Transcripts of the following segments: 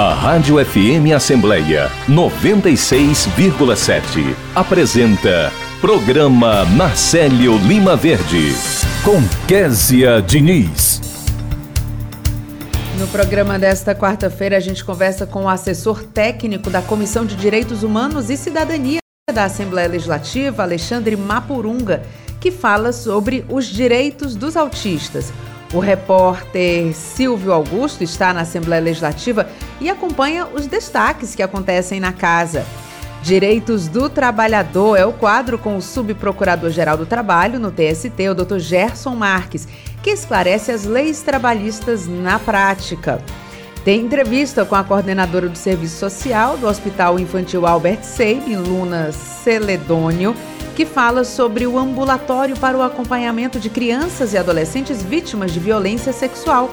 A Rádio FM Assembleia 96,7 apresenta Programa Marcelo Lima Verde com Késia Diniz. No programa desta quarta-feira, a gente conversa com o assessor técnico da Comissão de Direitos Humanos e Cidadania da Assembleia Legislativa, Alexandre Mapurunga, que fala sobre os direitos dos autistas. O repórter Silvio Augusto está na Assembleia Legislativa e acompanha os destaques que acontecem na casa. Direitos do Trabalhador é o quadro com o Subprocurador-Geral do Trabalho no TST, o Dr. Gerson Marques, que esclarece as leis trabalhistas na prática. Tem entrevista com a coordenadora do Serviço Social do Hospital Infantil Albert Seib, Luna Celedônio, que fala sobre o ambulatório para o acompanhamento de crianças e adolescentes vítimas de violência sexual.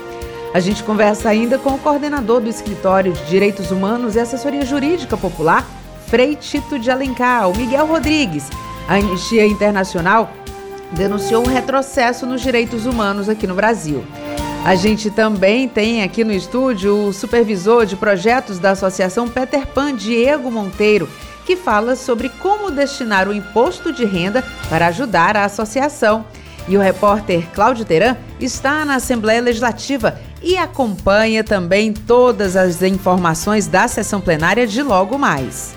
A gente conversa ainda com o coordenador do Escritório de Direitos Humanos e Assessoria Jurídica Popular, Frei Tito de Alencar, o Miguel Rodrigues. A Anistia Internacional denunciou um retrocesso nos direitos humanos aqui no Brasil. A gente também tem aqui no estúdio o supervisor de projetos da Associação Peter Pan, Diego Monteiro, que fala sobre como destinar o imposto de renda para ajudar a associação. E o repórter Cláudio Teran está na Assembleia Legislativa e acompanha também todas as informações da sessão plenária de logo mais.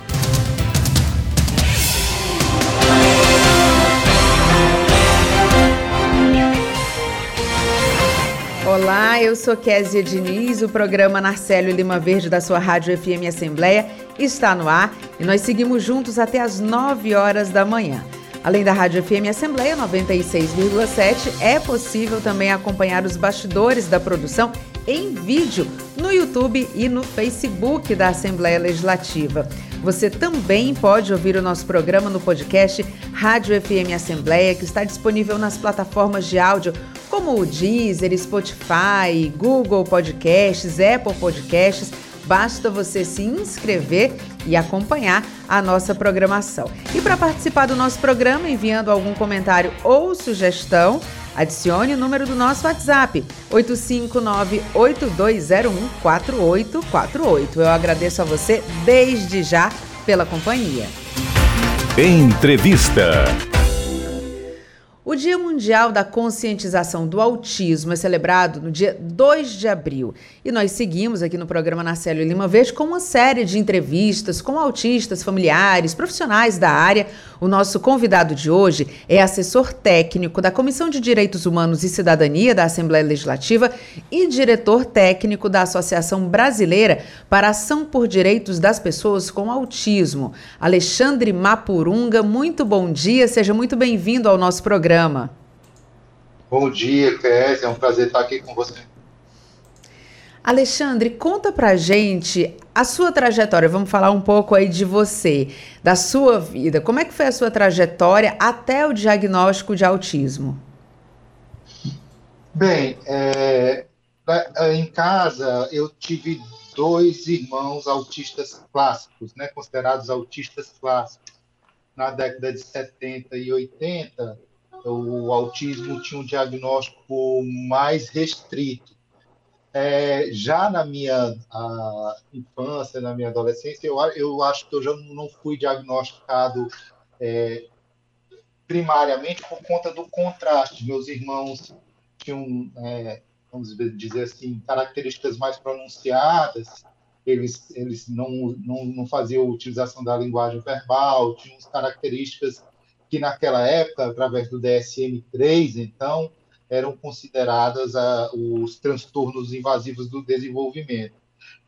Olá, eu sou Késia Diniz, o programa Narcélio Lima Verde da sua Rádio FM Assembleia está no ar e nós seguimos juntos até as 9 horas da manhã. Além da Rádio FM Assembleia 96,7, é possível também acompanhar os bastidores da produção em vídeo no YouTube e no Facebook da Assembleia Legislativa. Você também pode ouvir o nosso programa no podcast Rádio FM Assembleia, que está disponível nas plataformas de áudio como o Deezer, Spotify, Google Podcasts, Apple Podcasts. Basta você se inscrever e acompanhar a nossa programação. E para participar do nosso programa, enviando algum comentário ou sugestão, adicione o número do nosso WhatsApp, 859-8201-4848. Eu agradeço a você desde já pela companhia. Entrevista. O Dia Mundial da Conscientização do Autismo é celebrado no dia 2 de abril e nós seguimos aqui no programa Narcélio Lima Verde com uma série de entrevistas com autistas, familiares, profissionais da área. O nosso convidado de hoje é assessor técnico da Comissão de Direitos Humanos e Cidadania da Assembleia Legislativa e diretor técnico da Associação Brasileira para Ação por Direitos das Pessoas com Autismo, Alexandre Mapurunga. Muito bom dia, seja muito bem-vindo ao nosso programa. Bom dia, Kézia. É um prazer estar aqui com você. Alexandre, conta pra gente a sua trajetória. Vamos falar um pouco aí de você, da sua vida. Como é que foi a sua trajetória até o diagnóstico de autismo? Bem, é, em casa eu tive dois irmãos autistas clássicos, né, considerados autistas clássicos. Na década de 70 e 80, o autismo tinha um diagnóstico mais restrito. É, já na minha infância, na minha adolescência, eu, eu acho que eu já não fui diagnosticado é, primariamente por conta do contraste. Meus irmãos tinham, é, vamos dizer assim, características mais pronunciadas, eles, eles não, não, não faziam utilização da linguagem verbal, tinham características que naquela época, através do DSM-3, então, eram consideradas a, os transtornos invasivos do desenvolvimento.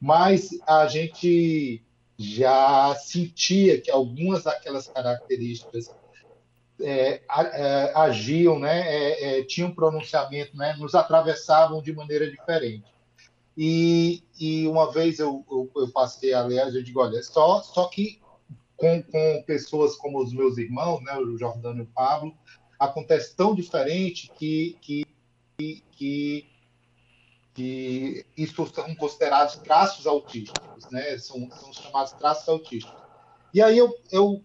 Mas a gente já sentia que algumas daquelas características é, é, agiam, né, é, é, tinham pronunciamento, né, nos atravessavam de maneira diferente. E, e uma vez eu, eu, eu passei, aliás, eu digo, olha, só, só que com, com pessoas como os meus irmãos, né, o Jordano e o Pablo, acontece tão diferente que, que, que, que isso são considerados traços autísticos, né? São, são chamados traços autísticos. E aí eu, eu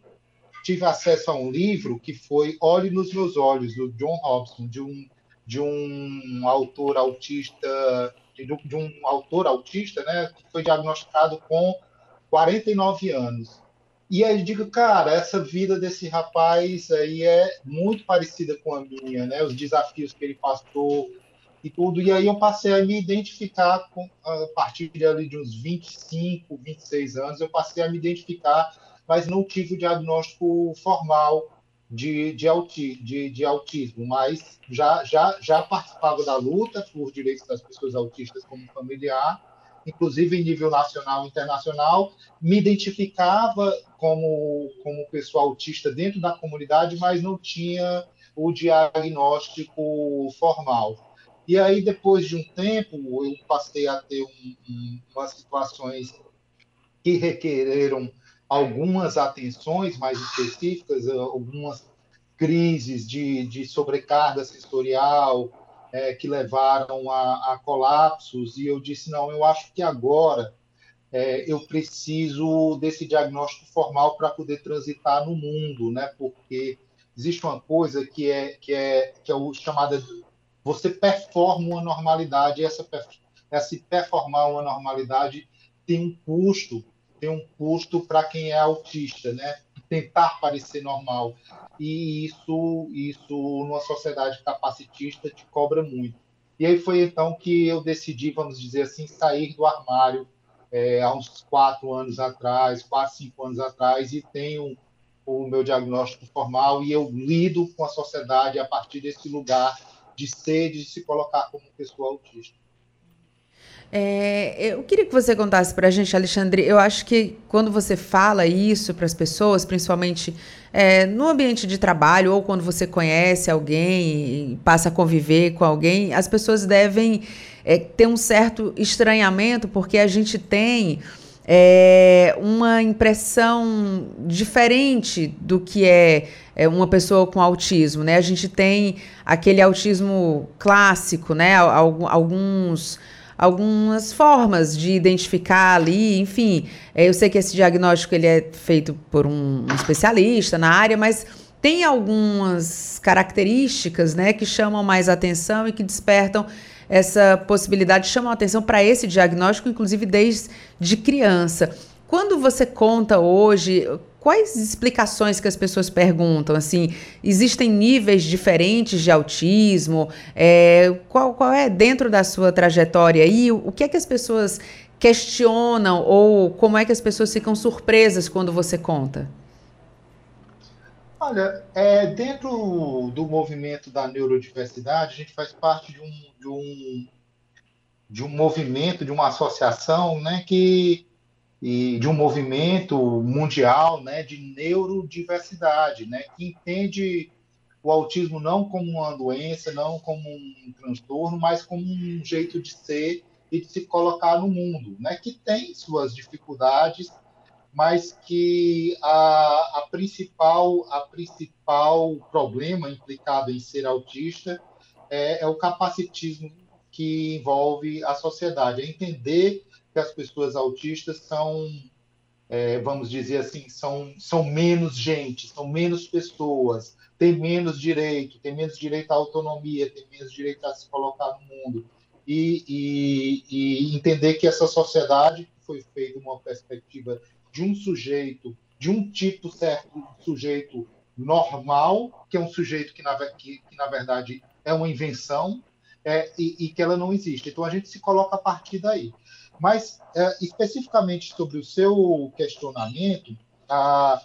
tive acesso a um livro que foi Olhe nos Meus Olhos, do John Robson, de um, de um autor autista de, de um autor autista, né, que foi diagnosticado com 49 anos. E aí eu digo, cara, essa vida desse rapaz aí é muito parecida com a minha, né? Os desafios que ele passou e tudo. E aí eu passei a me identificar com, a partir de, ali de uns 25, 26 anos, eu passei a me identificar, mas não tive o diagnóstico formal de, de, auti, de, de autismo, mas já, já, já participava da luta por direitos das pessoas autistas como familiar inclusive em nível nacional e internacional, me identificava como, como pessoa autista dentro da comunidade, mas não tinha o diagnóstico formal. E aí, depois de um tempo, eu passei a ter um, um, umas situações que requereram algumas atenções mais específicas, algumas crises de, de sobrecarga sensorial, é, que levaram a, a, colapsos, e eu disse: não, eu acho que agora é, eu preciso desse diagnóstico formal para poder transitar no mundo, né? porque existe uma coisa que é, que é, que é o chamada. Você performa uma normalidade, e essa, essa performar uma normalidade tem um custo, tem um custo para quem é autista, né? Tentar parecer normal. E isso, isso numa sociedade capacitista te cobra muito. E aí foi então que eu decidi, vamos dizer assim, sair do armário é, há uns quatro anos atrás, quatro, cinco anos atrás, e tenho o meu diagnóstico formal e eu lido com a sociedade a partir desse lugar de ser, de se colocar como pessoa autista. É, eu queria que você contasse para a gente, Alexandre. Eu acho que quando você fala isso para as pessoas, principalmente é, no ambiente de trabalho ou quando você conhece alguém e passa a conviver com alguém, as pessoas devem é, ter um certo estranhamento, porque a gente tem é, uma impressão diferente do que é, é, uma pessoa com autismo, né? A gente tem aquele autismo clássico, né? Alguns algumas formas de identificar ali, enfim. É, eu sei que esse diagnóstico ele é feito por um, especialista na área, mas tem algumas características, né, que chamam mais atenção e que despertam essa possibilidade, chamam atenção para esse diagnóstico, inclusive desde criança. Quando você conta hoje, quais explicações que as pessoas perguntam? Assim, existem níveis diferentes de autismo? É, qual, qual é dentro da sua trajetória aí? O, o que é que as pessoas questionam ou como é que as pessoas ficam surpresas quando você conta? Olha, é, dentro do movimento da neurodiversidade, a gente faz parte de um, de um, de um movimento, de uma associação né, que e de um movimento mundial né, de neurodiversidade, né, que entende o autismo não como uma doença, não como um transtorno, mas como um jeito de ser e de se colocar no mundo, né, que tem suas dificuldades, mas que a, a principal a principal problema implicado em ser autista é, é o capacitismo que envolve a sociedade, é entender que as pessoas autistas são, é, vamos dizer assim, são, são menos gente, são menos pessoas, têm menos direito, têm menos direito à autonomia, têm menos direito a se colocar no mundo. E, e, e entender que essa sociedade foi feita uma perspectiva de um sujeito, de um tipo certo, sujeito normal, que é um sujeito que na, que, que na verdade é uma invenção, é, e, e, que ela não existe. Então a gente se coloca a partir daí. Mas, é, especificamente sobre o seu questionamento, a,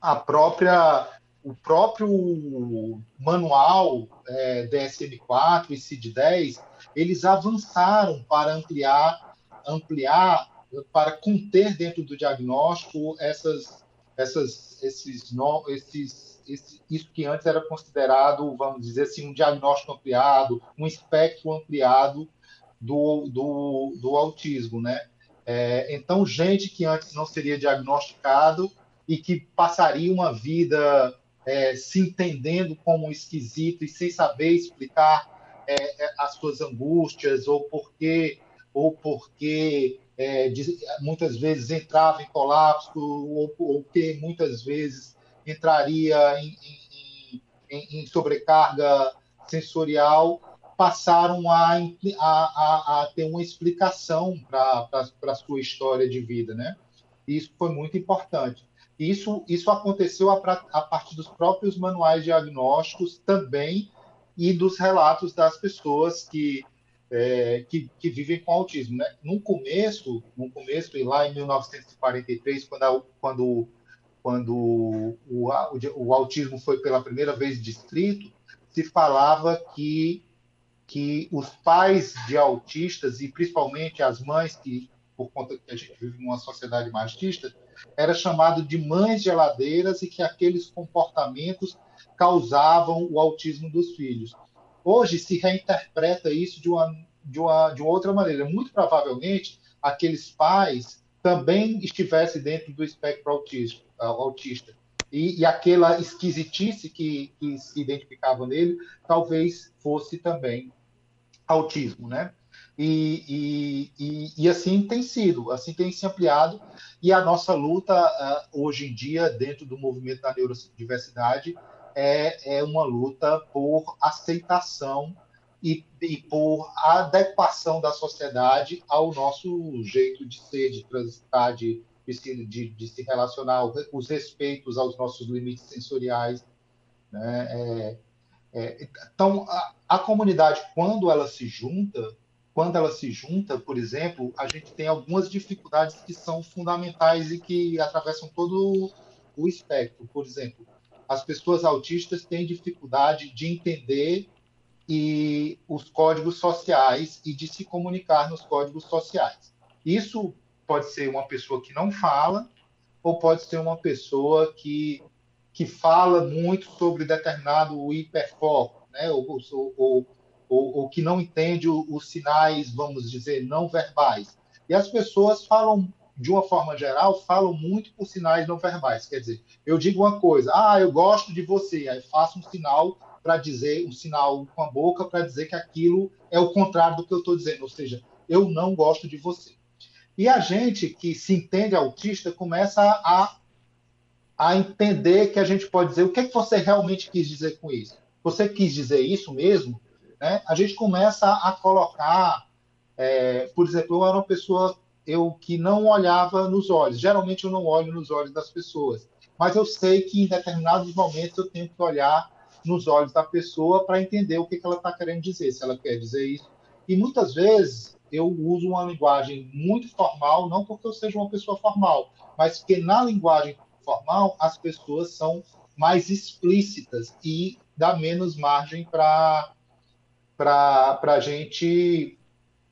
a própria, o próprio manual é, DSM-4 e CID-10, eles avançaram para ampliar, ampliar, para conter dentro do diagnóstico essas, essas, esses, esses, esse, isso que antes era considerado, vamos dizer assim, um diagnóstico ampliado, um espectro ampliado do, do, do autismo, né? É, então, gente que antes não seria diagnosticado e que passaria uma vida é, se entendendo como esquisito e sem saber explicar é, é as suas angústias ou porque ou porque é, muitas vezes entrava em colapso ou, ou que muitas vezes entraria em, em, em, em sobrecarga sensorial passaram a, a, a, a ter uma explicação para a sua história de vida, né? Isso foi muito importante. Isso, isso aconteceu a, a partir dos próprios manuais diagnósticos também e dos relatos das pessoas que, é, que, que, vivem com autismo. Né? No começo, no começo, e lá em 1943, quando, a, quando, quando o, o, o, autismo foi pela primeira vez descrito, se falava que, que os pais de autistas, e principalmente as mães, que por conta que a gente vive numa sociedade machista, era chamado de mães geladeiras e que aqueles comportamentos causavam o autismo dos filhos. Hoje se reinterpreta isso de uma, de uma, de uma outra maneira. Muito provavelmente, aqueles pais também estivessem dentro do espectro autista. autista. E, e aquela esquisitice que, que se identificava nele, talvez fosse também autismo, né? E, e, e, e, assim tem sido, assim tem se ampliado. E a nossa luta uh, hoje em dia, dentro do movimento da neurodiversidade, é, é uma luta por aceitação e, e, por adequação da sociedade ao nosso jeito de ser, de transitar, de, de, de se relacionar, os respeitos aos nossos limites sensoriais. Né? É, é, então, a, a comunidade, quando ela se junta, quando ela se junta, por exemplo, a gente tem algumas dificuldades que são fundamentais e que atravessam todo o espectro. Por exemplo, as pessoas autistas têm dificuldade de entender e os códigos sociais e de se comunicar nos códigos sociais. Isso pode ser uma pessoa que não fala ou pode ser uma pessoa que, que fala muito sobre determinado hiperfoco, né? ou, ou, ou ou, que não entende os sinais, vamos dizer, não verbais. E as pessoas falam, de uma forma geral, falam muito por sinais não verbais. Quer dizer, eu digo uma coisa, ah, eu gosto de você, aí faço um sinal para dizer, um sinal com a boca para dizer que aquilo é o contrário do que eu estou dizendo, ou seja, eu não gosto de você. E a gente que se entende autista começa a, a entender que a gente pode dizer o que, é que você realmente quis dizer com isso. Você quis dizer isso mesmo? né, a gente começa a colocar, é, por exemplo, eu era uma pessoa eu que não olhava nos olhos. Geralmente eu não olho nos olhos das pessoas, mas eu sei que em determinados momentos eu tenho que olhar nos olhos da pessoa para entender o que, que ela está querendo dizer, se ela quer dizer isso. E muitas vezes eu uso uma linguagem muito formal, não porque eu seja uma pessoa formal, mas porque na linguagem formal as pessoas são mais explícitas e dá menos margem para a gente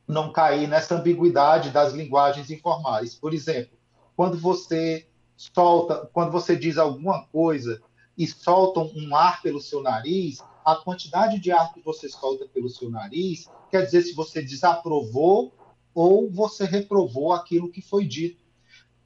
não cair nessa ambiguidade das linguagens informais. Por exemplo, quando você solta, quando você diz alguma coisa e solta um ar pelo seu nariz, a quantidade de ar que você solta pelo seu nariz quer dizer se você desaprovou ou você reprovou aquilo que foi dito.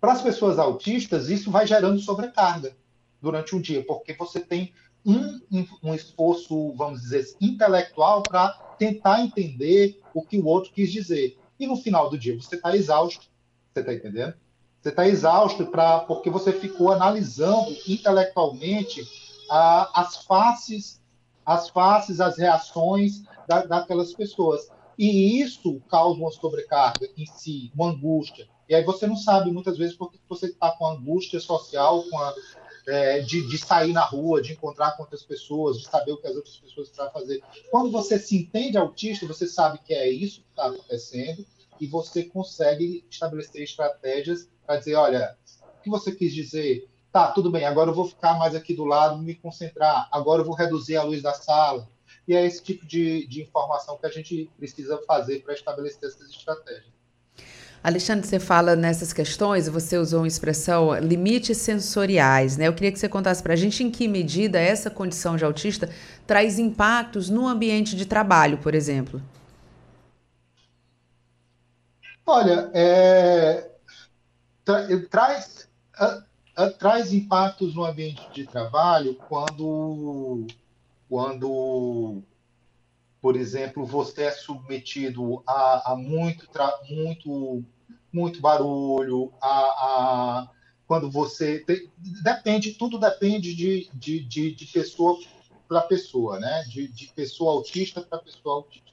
Para as pessoas autistas, isso vai gerando sobrecarga durante um dia, porque você tem um, um esforço, vamos dizer, intelectual para tentar entender o que o outro quis dizer. E no final do dia você está exausto, você está entendendo? Você está exausto pra, porque você ficou analisando intelectualmente as faces, as faces, as reações da, daquelas pessoas. E isso causa uma sobrecarga em si, uma angústia. E aí você não sabe muitas vezes porque você está com angústia social, com a, é, de, de, sair na rua, de encontrar com outras pessoas, de saber o que as outras pessoas estão fazer. Quando você se entende autista, você sabe que é isso que está acontecendo e você consegue estabelecer estratégias para dizer, olha, o que você quis dizer? Tá, tudo bem, agora eu vou ficar mais aqui do lado, me concentrar, agora eu vou reduzir a luz da sala. E é esse tipo de, de informação que a gente precisa fazer para estabelecer essas estratégias. Alexandre, você fala nessas questões, você usou uma expressão limites sensoriais, né? Eu queria que você contasse para a gente em que medida essa condição de autista traz impactos no ambiente de trabalho, por exemplo. Olha, é, tra traz, traz impactos no ambiente de trabalho quando, quando por exemplo, você é submetido a, a muito, muito muito barulho, a, a quando você. Tem, depende, tudo depende de, de, de, de pessoa para pessoa, né? De, de pessoa autista para pessoa autista.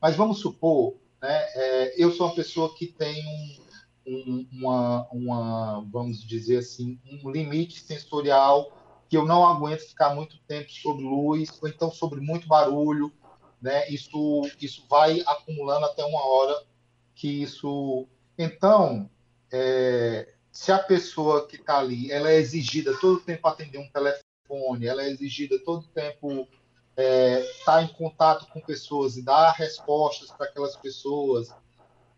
Mas vamos supor, né, é, eu sou uma pessoa que tem um, um, uma, uma, vamos dizer assim, um limite sensorial que eu não aguento ficar muito tempo sob luz, ou então sobre muito barulho, né? Isso, isso vai acumulando até uma hora que isso. Então, é, se a pessoa que está ali, ela é exigida todo tempo atender um telefone, ela é exigida todo tempo estar é, tá em contato com pessoas e dar respostas para aquelas pessoas,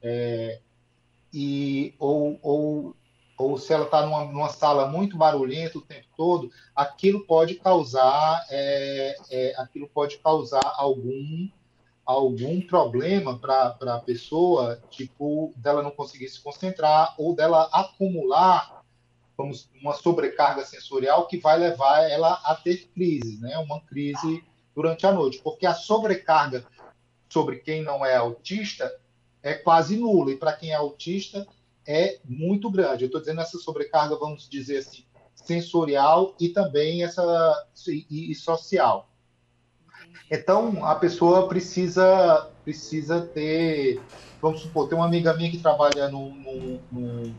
é, e ou, ou ou se ela está numa, numa, sala muito barulhenta o tempo todo, aquilo pode causar, é, é, aquilo pode causar algum, algum problema para a pessoa, tipo, dela não conseguir se concentrar ou dela acumular vamos, uma sobrecarga sensorial que vai levar ela a ter crise, né? uma crise durante a noite, porque a sobrecarga sobre quem não é autista é quase nula, e para quem é autista é muito grande. Eu estou dizendo essa sobrecarga, vamos dizer assim, sensorial e também essa e, e, social. Então a pessoa precisa precisa ter, vamos supor, tem uma amiga minha que trabalha no, no, no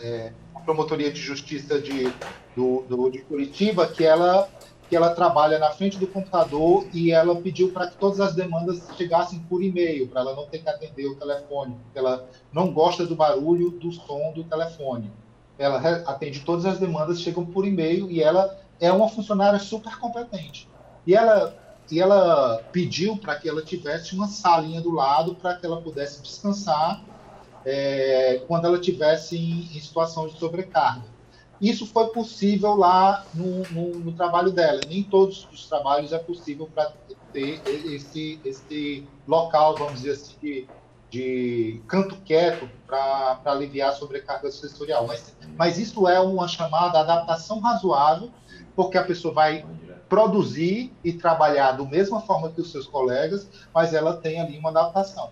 é, promotoria de justiça de, do, do, de Curitiba, que ela que ela trabalha na frente do computador e ela pediu para que todas as demandas chegassem por e-mail, para ela não ter que atender o telefone, porque ela não gosta do barulho do som do telefone. Ela atende todas as demandas, chegam por e-mail e ela é uma funcionária super competente. E ela, e ela pediu para que ela tivesse uma salinha do lado para que ela pudesse descansar é, quando ela tivesse em, em situação de sobrecarga. Isso foi possível lá no, no, no, trabalho dela. Nem todos os trabalhos é possível para ter esse, esse local, vamos dizer assim, de, de canto quieto para aliviar a sobrecarga sensorial. Mas, mas isso é uma chamada adaptação razoável, porque a pessoa vai produzir e trabalhar da mesma forma que os seus colegas, mas ela tem ali uma adaptação.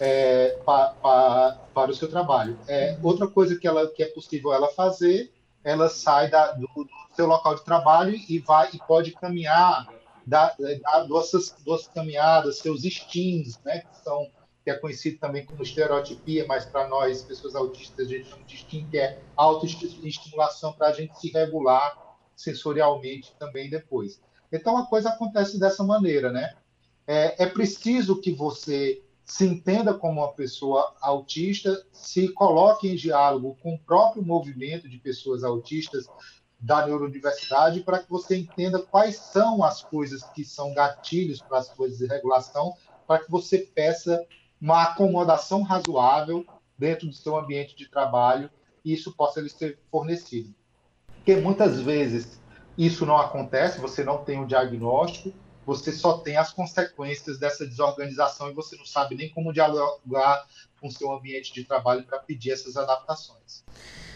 É, pa, pa, para o seu trabalho. É, outra coisa que, ela, que é possível ela fazer ela sai da, do, do, seu local de trabalho e vai e pode caminhar, dar, duas, duas caminhadas, seus stins, né, que são que é conhecido também como estereotipia, mas para nós, pessoas autistas, a gente chama de STIM, que é autoestimulação para a gente se regular sensorialmente também depois. Então a coisa acontece dessa maneira, né? É, é preciso que você se entenda como uma pessoa autista, se coloque em diálogo com o próprio movimento de pessoas autistas da neurodiversidade para que você entenda quais são as coisas que são gatilhos para as coisas de regulação, para que você peça uma acomodação razoável dentro do seu ambiente de trabalho e isso possa lhe ser fornecido. Porque muitas vezes isso não acontece, você não tem o um diagnóstico, você só tem as consequências dessa desorganização e você não sabe nem como dialogar com o seu ambiente de trabalho para pedir essas adaptações.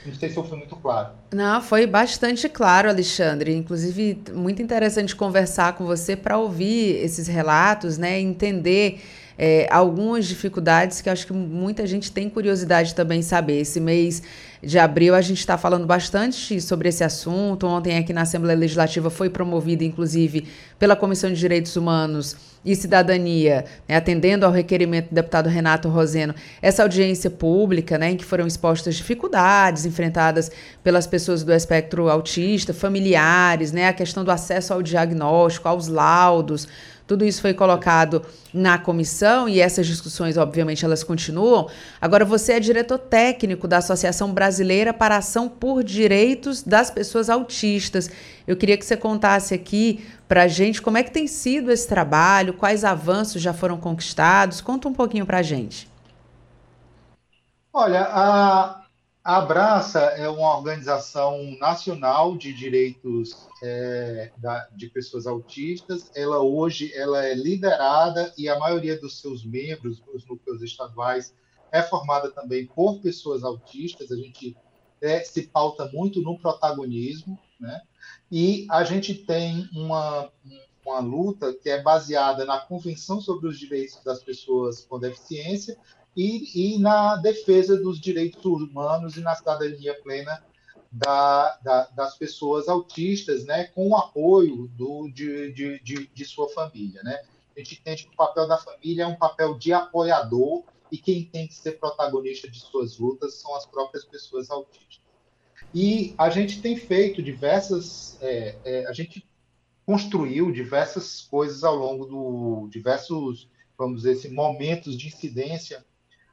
Não sei se eu fui muito claro. Não, foi bastante claro, Alexandre. Inclusive, muito interessante conversar com você para ouvir esses relatos, né? Entender é, algumas dificuldades que acho que muita gente tem curiosidade também saber. Esse mês de abril a gente está falando bastante sobre esse assunto. Ontem aqui na Assembleia Legislativa foi promovida, inclusive, pela Comissão de Direitos Humanos e Cidadania, né, atendendo ao requerimento do deputado Renato Roseno, essa audiência pública, né, em que foram expostas dificuldades enfrentadas pelas pessoas do espectro autista, familiares, né, a questão do acesso ao diagnóstico, aos laudos, tudo isso foi colocado na comissão e essas discussões, obviamente, elas continuam. Agora, você é diretor técnico da Associação Brasileira para Ação por Direitos das Pessoas Autistas. Eu queria que você contasse aqui para a gente como é que tem sido esse trabalho, quais avanços já foram conquistados. Conta um pouquinho para a gente. Olha, a, a Abraça é uma organização nacional de direitos é, da, de pessoas autistas. Ela hoje ela é liderada e a maioria dos seus membros, os núcleos estaduais, é formada também por pessoas autistas. A gente é, se pauta muito no protagonismo, né? E a gente tem uma, uma luta que é baseada na Convenção sobre os Direitos das Pessoas com Deficiência e, e na defesa dos direitos humanos e na cidadania plena da, da, das pessoas autistas, né, com o apoio do, de, de, de, de, sua família, né. A gente entende que o papel da família é um papel de apoiador e quem tem que ser protagonista de suas lutas são as próprias pessoas autistas. E a gente tem feito diversas, é, é, a gente construiu diversas coisas ao longo do diversos, vamos dizer assim, momentos de incidência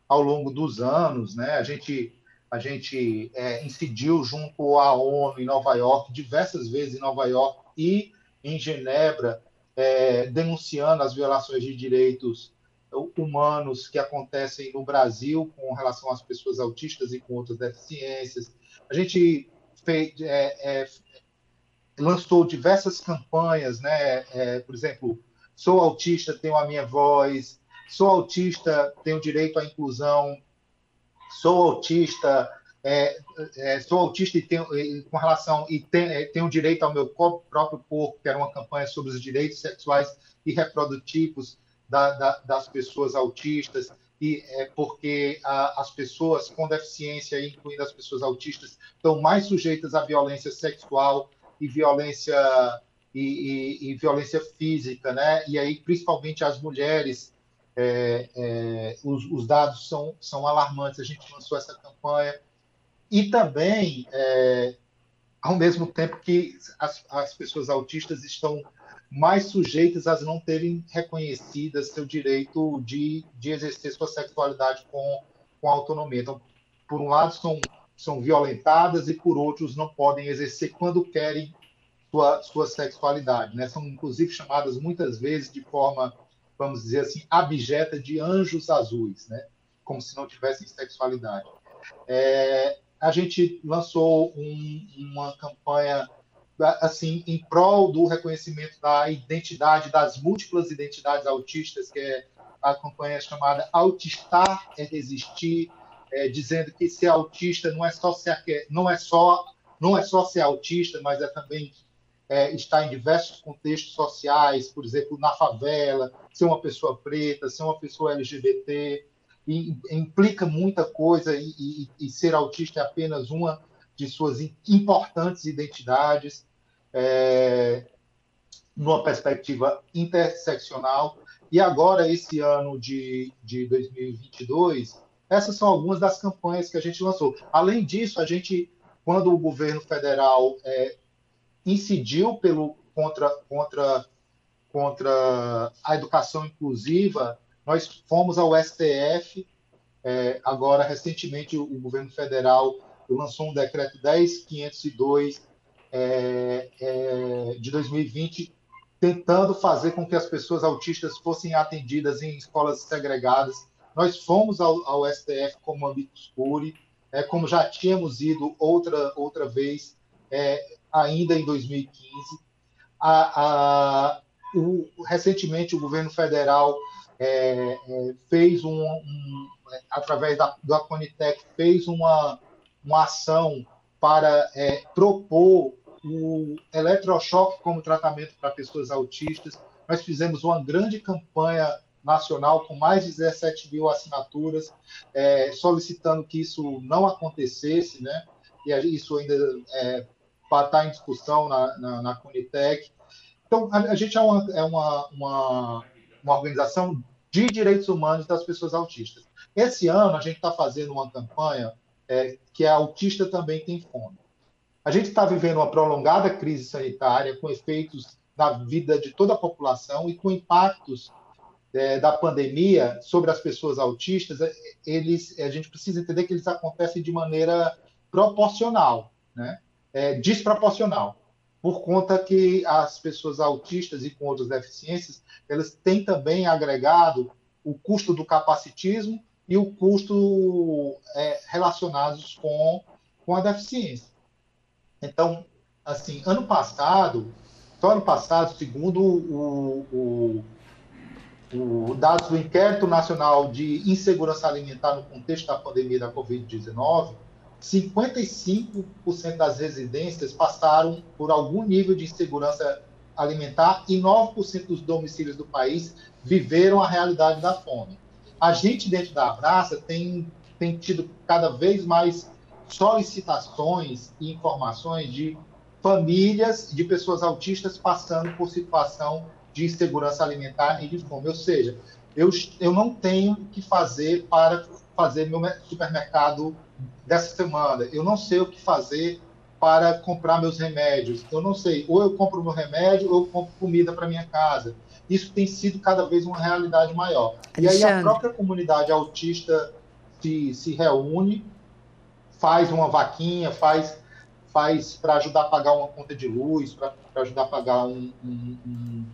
ao longo dos anos, né? A gente a gente é, incidiu junto à ONU em Nova York diversas vezes em Nova York e em Genebra é, denunciando as violações de direitos humanos que acontecem no Brasil com relação às pessoas autistas e com outras deficiências. A gente fez, é, é, lançou diversas campanhas, né? É, por exemplo, sou autista, tenho a minha voz, sou autista, tenho direito à inclusão, sou autista, é, é, sou autista e tenho com relação e tenho, é, tenho direito ao meu próprio corpo, que era uma campanha sobre os direitos sexuais e reprodutivos da, da, das pessoas autistas e é porque a, as pessoas com deficiência, incluindo as pessoas autistas, estão mais sujeitas à violência sexual e violência e, e, e violência física, né? E aí principalmente as mulheres, é, é, os, os, dados são, são alarmantes. A gente lançou essa campanha e também é, ao mesmo tempo que as, as pessoas autistas estão mais sujeitas a não terem reconhecidas seu direito de, de exercer sua sexualidade com, com autonomia. Então, por um lado, são, são violentadas e, por outros, não podem exercer quando querem sua, sua sexualidade. Né? São, inclusive, chamadas muitas vezes de forma, vamos dizer assim, abjeta de anjos azuis, né? como se não tivessem sexualidade. É, a gente lançou um, uma campanha assim, em prol do reconhecimento da identidade, das múltiplas identidades autistas, que é a campanha chamada Autistar é Resistir, é, dizendo que ser autista não é só ser, não é só, não é só ser autista, mas é também é, estar em diversos contextos sociais, por exemplo, na favela, ser uma pessoa preta, ser uma pessoa LGBT, e, implica muita coisa, e, e, e ser autista é apenas uma de suas importantes identidades é, numa perspectiva interseccional. E agora, esse ano de, de 2022, essas são algumas das campanhas que a gente lançou. Além disso, a gente, quando o governo federal é, incidiu pelo, contra, contra, contra a educação inclusiva, nós fomos ao STF. É, agora, recentemente, o, o governo federal lançou um decreto 10502 é, é, de 2020, tentando fazer com que as pessoas autistas fossem atendidas em escolas segregadas. Nós fomos ao, ao STF como amicus curi, é, como já tínhamos ido outra, outra vez, é, ainda em 2015. A, a, o, recentemente, o governo federal é, é, fez um, um através da, do Aconitec, fez uma, uma ação para é, propor o eletrochoque como tratamento para pessoas autistas. Nós fizemos uma grande campanha nacional com mais de 17 mil assinaturas, é, solicitando que isso não acontecesse, né? E isso ainda é, está em discussão na, na, na Conitec. Então, a, a gente é, uma, é uma, uma, uma organização de direitos humanos das pessoas autistas. Esse ano, a gente está fazendo uma campanha é, que é Autista Também Tem Fome. A gente está vivendo uma prolongada crise sanitária com efeitos na vida de toda a população e com impactos é, da pandemia sobre as pessoas autistas. Eles, a gente precisa entender que eles acontecem de maneira proporcional, né? É, desproporcional, por conta que as pessoas autistas e com outras deficiências elas têm também agregado o custo do capacitismo e o custo é, relacionados com, com a deficiência. Então, assim, ano passado, só ano passado, segundo o, o, o dados do Inquérito Nacional de Insegurança Alimentar no contexto da pandemia da Covid-19, 55% das residências passaram por algum nível de insegurança alimentar e 9% dos domicílios do país viveram a realidade da fome. A gente, dentro da Abraça, tem, tem tido cada vez mais solicitações e informações de famílias de pessoas autistas passando por situação de insegurança alimentar e de fome. Ou seja, eu, eu não tenho o que fazer para fazer meu supermercado dessa semana. Eu não sei o que fazer para comprar meus remédios. Eu não sei, ou eu compro meu remédio ou eu compro comida para minha casa. Isso tem sido cada vez uma realidade maior. Alexandre. E aí a própria comunidade autista se, se reúne, faz uma vaquinha, faz faz para ajudar a pagar uma conta de luz, para ajudar a pagar um, um, um,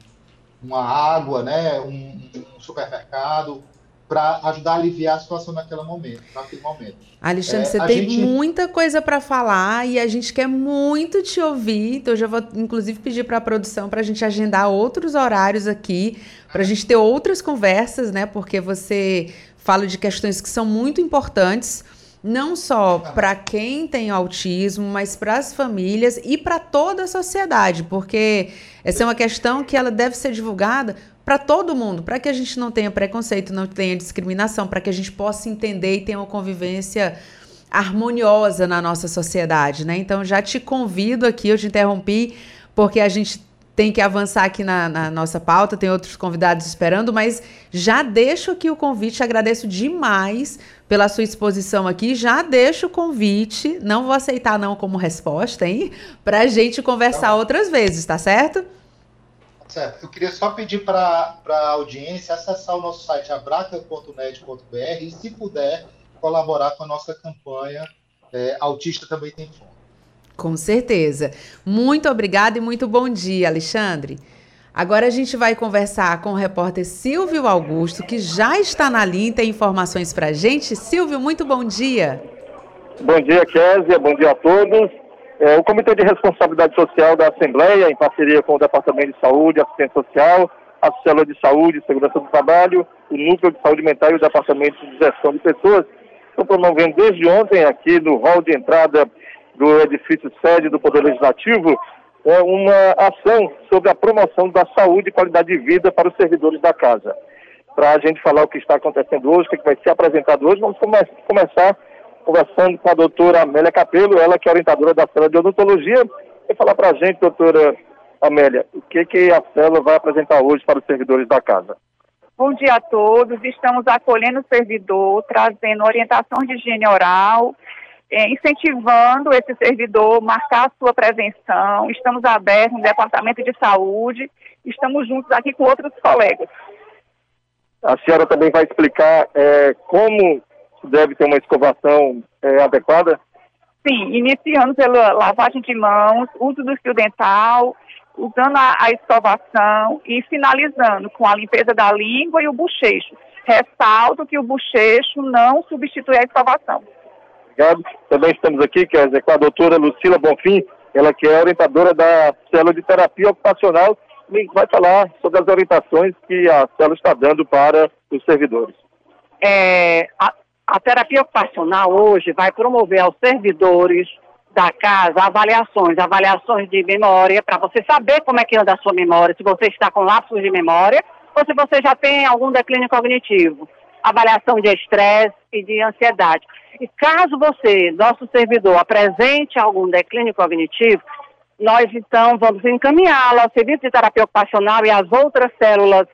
uma água, né, um, supermercado, para ajudar a aliviar a situação naquele momento. Naquele momento. Alexandre, é, você tem gente... muita coisa para falar e a gente quer muito te ouvir. Então, eu já vou, inclusive, pedir para a produção para a gente agendar outros horários aqui, para a gente ter outras conversas, né? Porque você fala de questões que são muito importantes não só para quem tem autismo, mas para as famílias e para toda a sociedade, porque essa é uma questão que ela deve ser divulgada para todo mundo, para que a gente não tenha preconceito, não tenha discriminação, para que a gente possa entender e tenha uma convivência harmoniosa na nossa sociedade, né? Então já te convido aqui, eu te interrompi porque a gente tem que avançar aqui na, na, nossa pauta, tem outros convidados esperando, mas já deixo aqui o convite, agradeço demais pela sua exposição aqui, já deixo o convite, não vou aceitar não como resposta, hein, para a gente conversar tá outras vezes, tá certo? Certo. Eu queria só pedir para a audiência acessar o nosso site abraca.net.br e, se puder, colaborar com a nossa campanha é, Autista Também Tem Fome. Com certeza. Muito obrigada e muito bom dia, Alexandre. Agora a gente vai conversar com o repórter Silvio Augusto, que já está na linha e tem informações para a gente. Silvio, muito bom dia. Bom dia, Kézia. Bom dia a todos. É, o Comitê de Responsabilidade Social da Assembleia, em parceria com o Departamento de Saúde, Assistência Social, a Célula de Saúde e Segurança do Trabalho, o Núcleo de Saúde Mental e o Departamento de Gestão de Pessoas, estão promovendo desde ontem aqui no hall de entrada do edifício sede do Poder Legislativo é, uma ação sobre a promoção da saúde e qualidade de vida para os servidores da casa. Para a gente falar o que está acontecendo hoje, o que vai ser apresentado hoje, vamos come começar conversando com a doutora Amélia Capelo, ela que é orientadora da célula de odontologia, e falar para a gente, doutora Amélia, o que, que a célula vai apresentar hoje para os servidores da casa. Bom dia a todos, estamos acolhendo o servidor, trazendo orientação de higiene oral, é, incentivando esse servidor marcar a sua prevenção. Estamos abertos no Departamento de Saúde, estamos juntos aqui com outros colegas. A senhora também vai explicar é, como deve ter uma escovação é, adequada? Sim, iniciando pela lavagem de mãos, uso do fio dental, usando a, a escovação e finalizando com a limpeza da língua e o bochecho. Ressalto que o bochecho não substitui a escovação. Obrigado. Também estamos aqui, quer com a doutora Lucila Bonfim, ela que é orientadora da célula de terapia ocupacional, e vai falar sobre as orientações que a célula está dando para os servidores. É, a, a terapia ocupacional hoje vai promover aos servidores da casa avaliações, avaliações de memória, para você saber como é que anda a sua memória, se você está com lapsos de memória ou se você já tem algum declínio cognitivo. Avaliação de estresse e de ansiedade. E caso você, nosso servidor, apresente algum declínio cognitivo, nós então vamos encaminhá-lo ao Serviço de Terapia Ocupacional e às outras células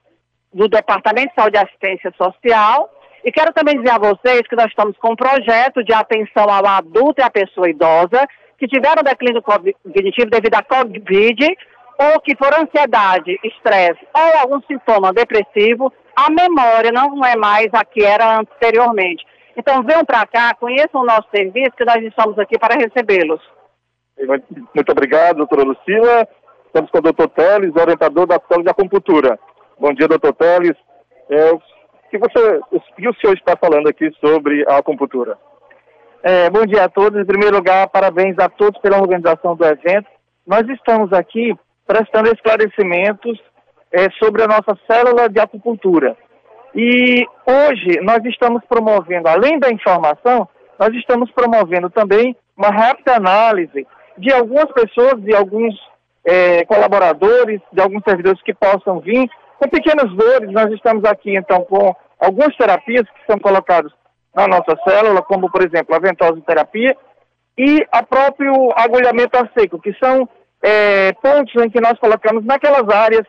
do Departamento de Saúde e Assistência Social. E quero também dizer a vocês que nós estamos com um projeto de atenção ao adulto e à pessoa idosa que tiveram declínio cognitivo devido à Covid ou que por ansiedade, estresse ou algum sintoma depressivo, a memória não é mais a que era anteriormente. Então venham para cá, conheçam o nosso serviço, que nós estamos aqui para recebê-los. Muito obrigado, doutora Lucila. Estamos com o doutor Teles, orientador da Escola de Acupuntura. Bom dia, doutor Teles. É, o, que você, o que o senhor está falando aqui sobre a acupuntura? É, bom dia a todos. Em primeiro lugar, parabéns a todos pela organização do evento. Nós estamos aqui prestando esclarecimentos é, sobre a nossa célula de acupuntura. E hoje nós estamos promovendo, além da informação, nós estamos promovendo também uma rápida análise de algumas pessoas, de alguns é, colaboradores, de alguns servidores que possam vir com pequenas dores. Nós estamos aqui então com algumas terapias que são colocadas na nossa célula, como por exemplo a ventosoterapia e a próprio agulhamento a seco, que são é, pontos em que nós colocamos naquelas áreas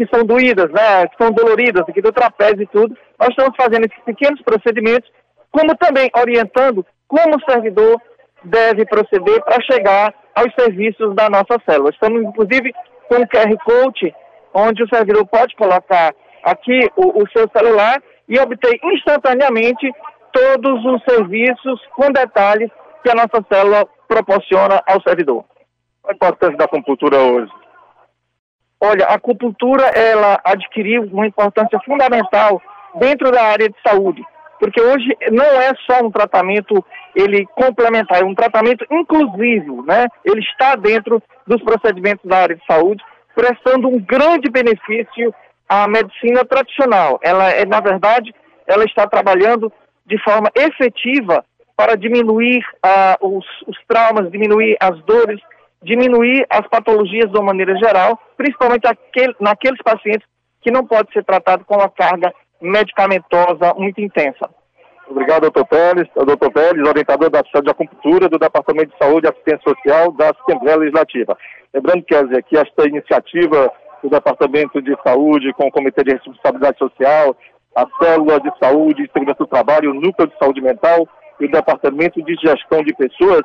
que são doídas, né, que são doloridas, aqui do trapézio e tudo. Nós estamos fazendo esses pequenos procedimentos, como também orientando como o servidor deve proceder para chegar aos serviços da nossa célula. Estamos, inclusive, com um QR Code, onde o servidor pode colocar aqui o, o seu celular e obter instantaneamente todos os serviços com detalhes que a nossa célula proporciona ao servidor. Qual a importância da acupuntura hoje? Olha, a acupuntura ela adquiriu uma importância fundamental dentro da área de saúde, porque hoje não é só um tratamento ele complementar, é um tratamento inclusivo, né? Ele está dentro dos procedimentos da área de saúde, prestando um grande benefício à medicina tradicional. Ela é, na verdade, ela está trabalhando de forma efetiva para diminuir uh, os, os traumas, diminuir as dores, diminuir as patologias de uma maneira geral, principalmente aquele, naqueles pacientes que não pode ser tratado com uma carga medicamentosa muito intensa. Obrigado, doutor Pérez. Doutor Pérez, orientador da Associação de Acupuntura do Departamento de Saúde e Assistência Social da Assembleia Legislativa. Lembrando, que aqui esta iniciativa do Departamento de Saúde com o Comitê de Responsabilidade Social, a Célula de Saúde e Segurança do Trabalho, o Núcleo de Saúde Mental e o Departamento de Gestão de Pessoas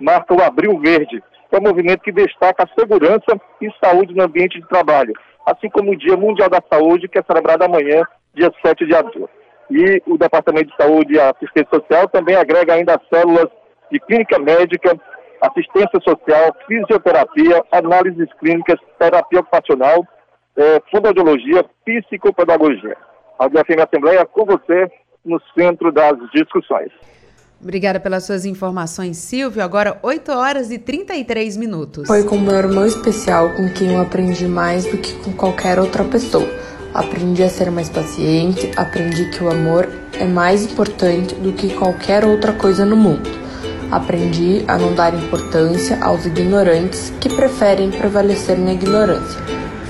marca o Abril Verde, que é um movimento que destaca a segurança e saúde no ambiente de trabalho, assim como o Dia Mundial da Saúde, que é celebrado amanhã, dia 7 de abril. E o Departamento de Saúde e Assistência Social também agrega ainda as células de clínica médica, assistência social, fisioterapia, análises clínicas, terapia ocupacional, eh, fonoaudiologia, psicopedagogia. A UFM Assembleia com você no centro das discussões. Obrigada pelas suas informações, Silvio. Agora 8 horas e 33 minutos. Foi com meu irmão especial com quem eu aprendi mais do que com qualquer outra pessoa. Aprendi a ser mais paciente, aprendi que o amor é mais importante do que qualquer outra coisa no mundo. Aprendi a não dar importância aos ignorantes que preferem prevalecer na ignorância.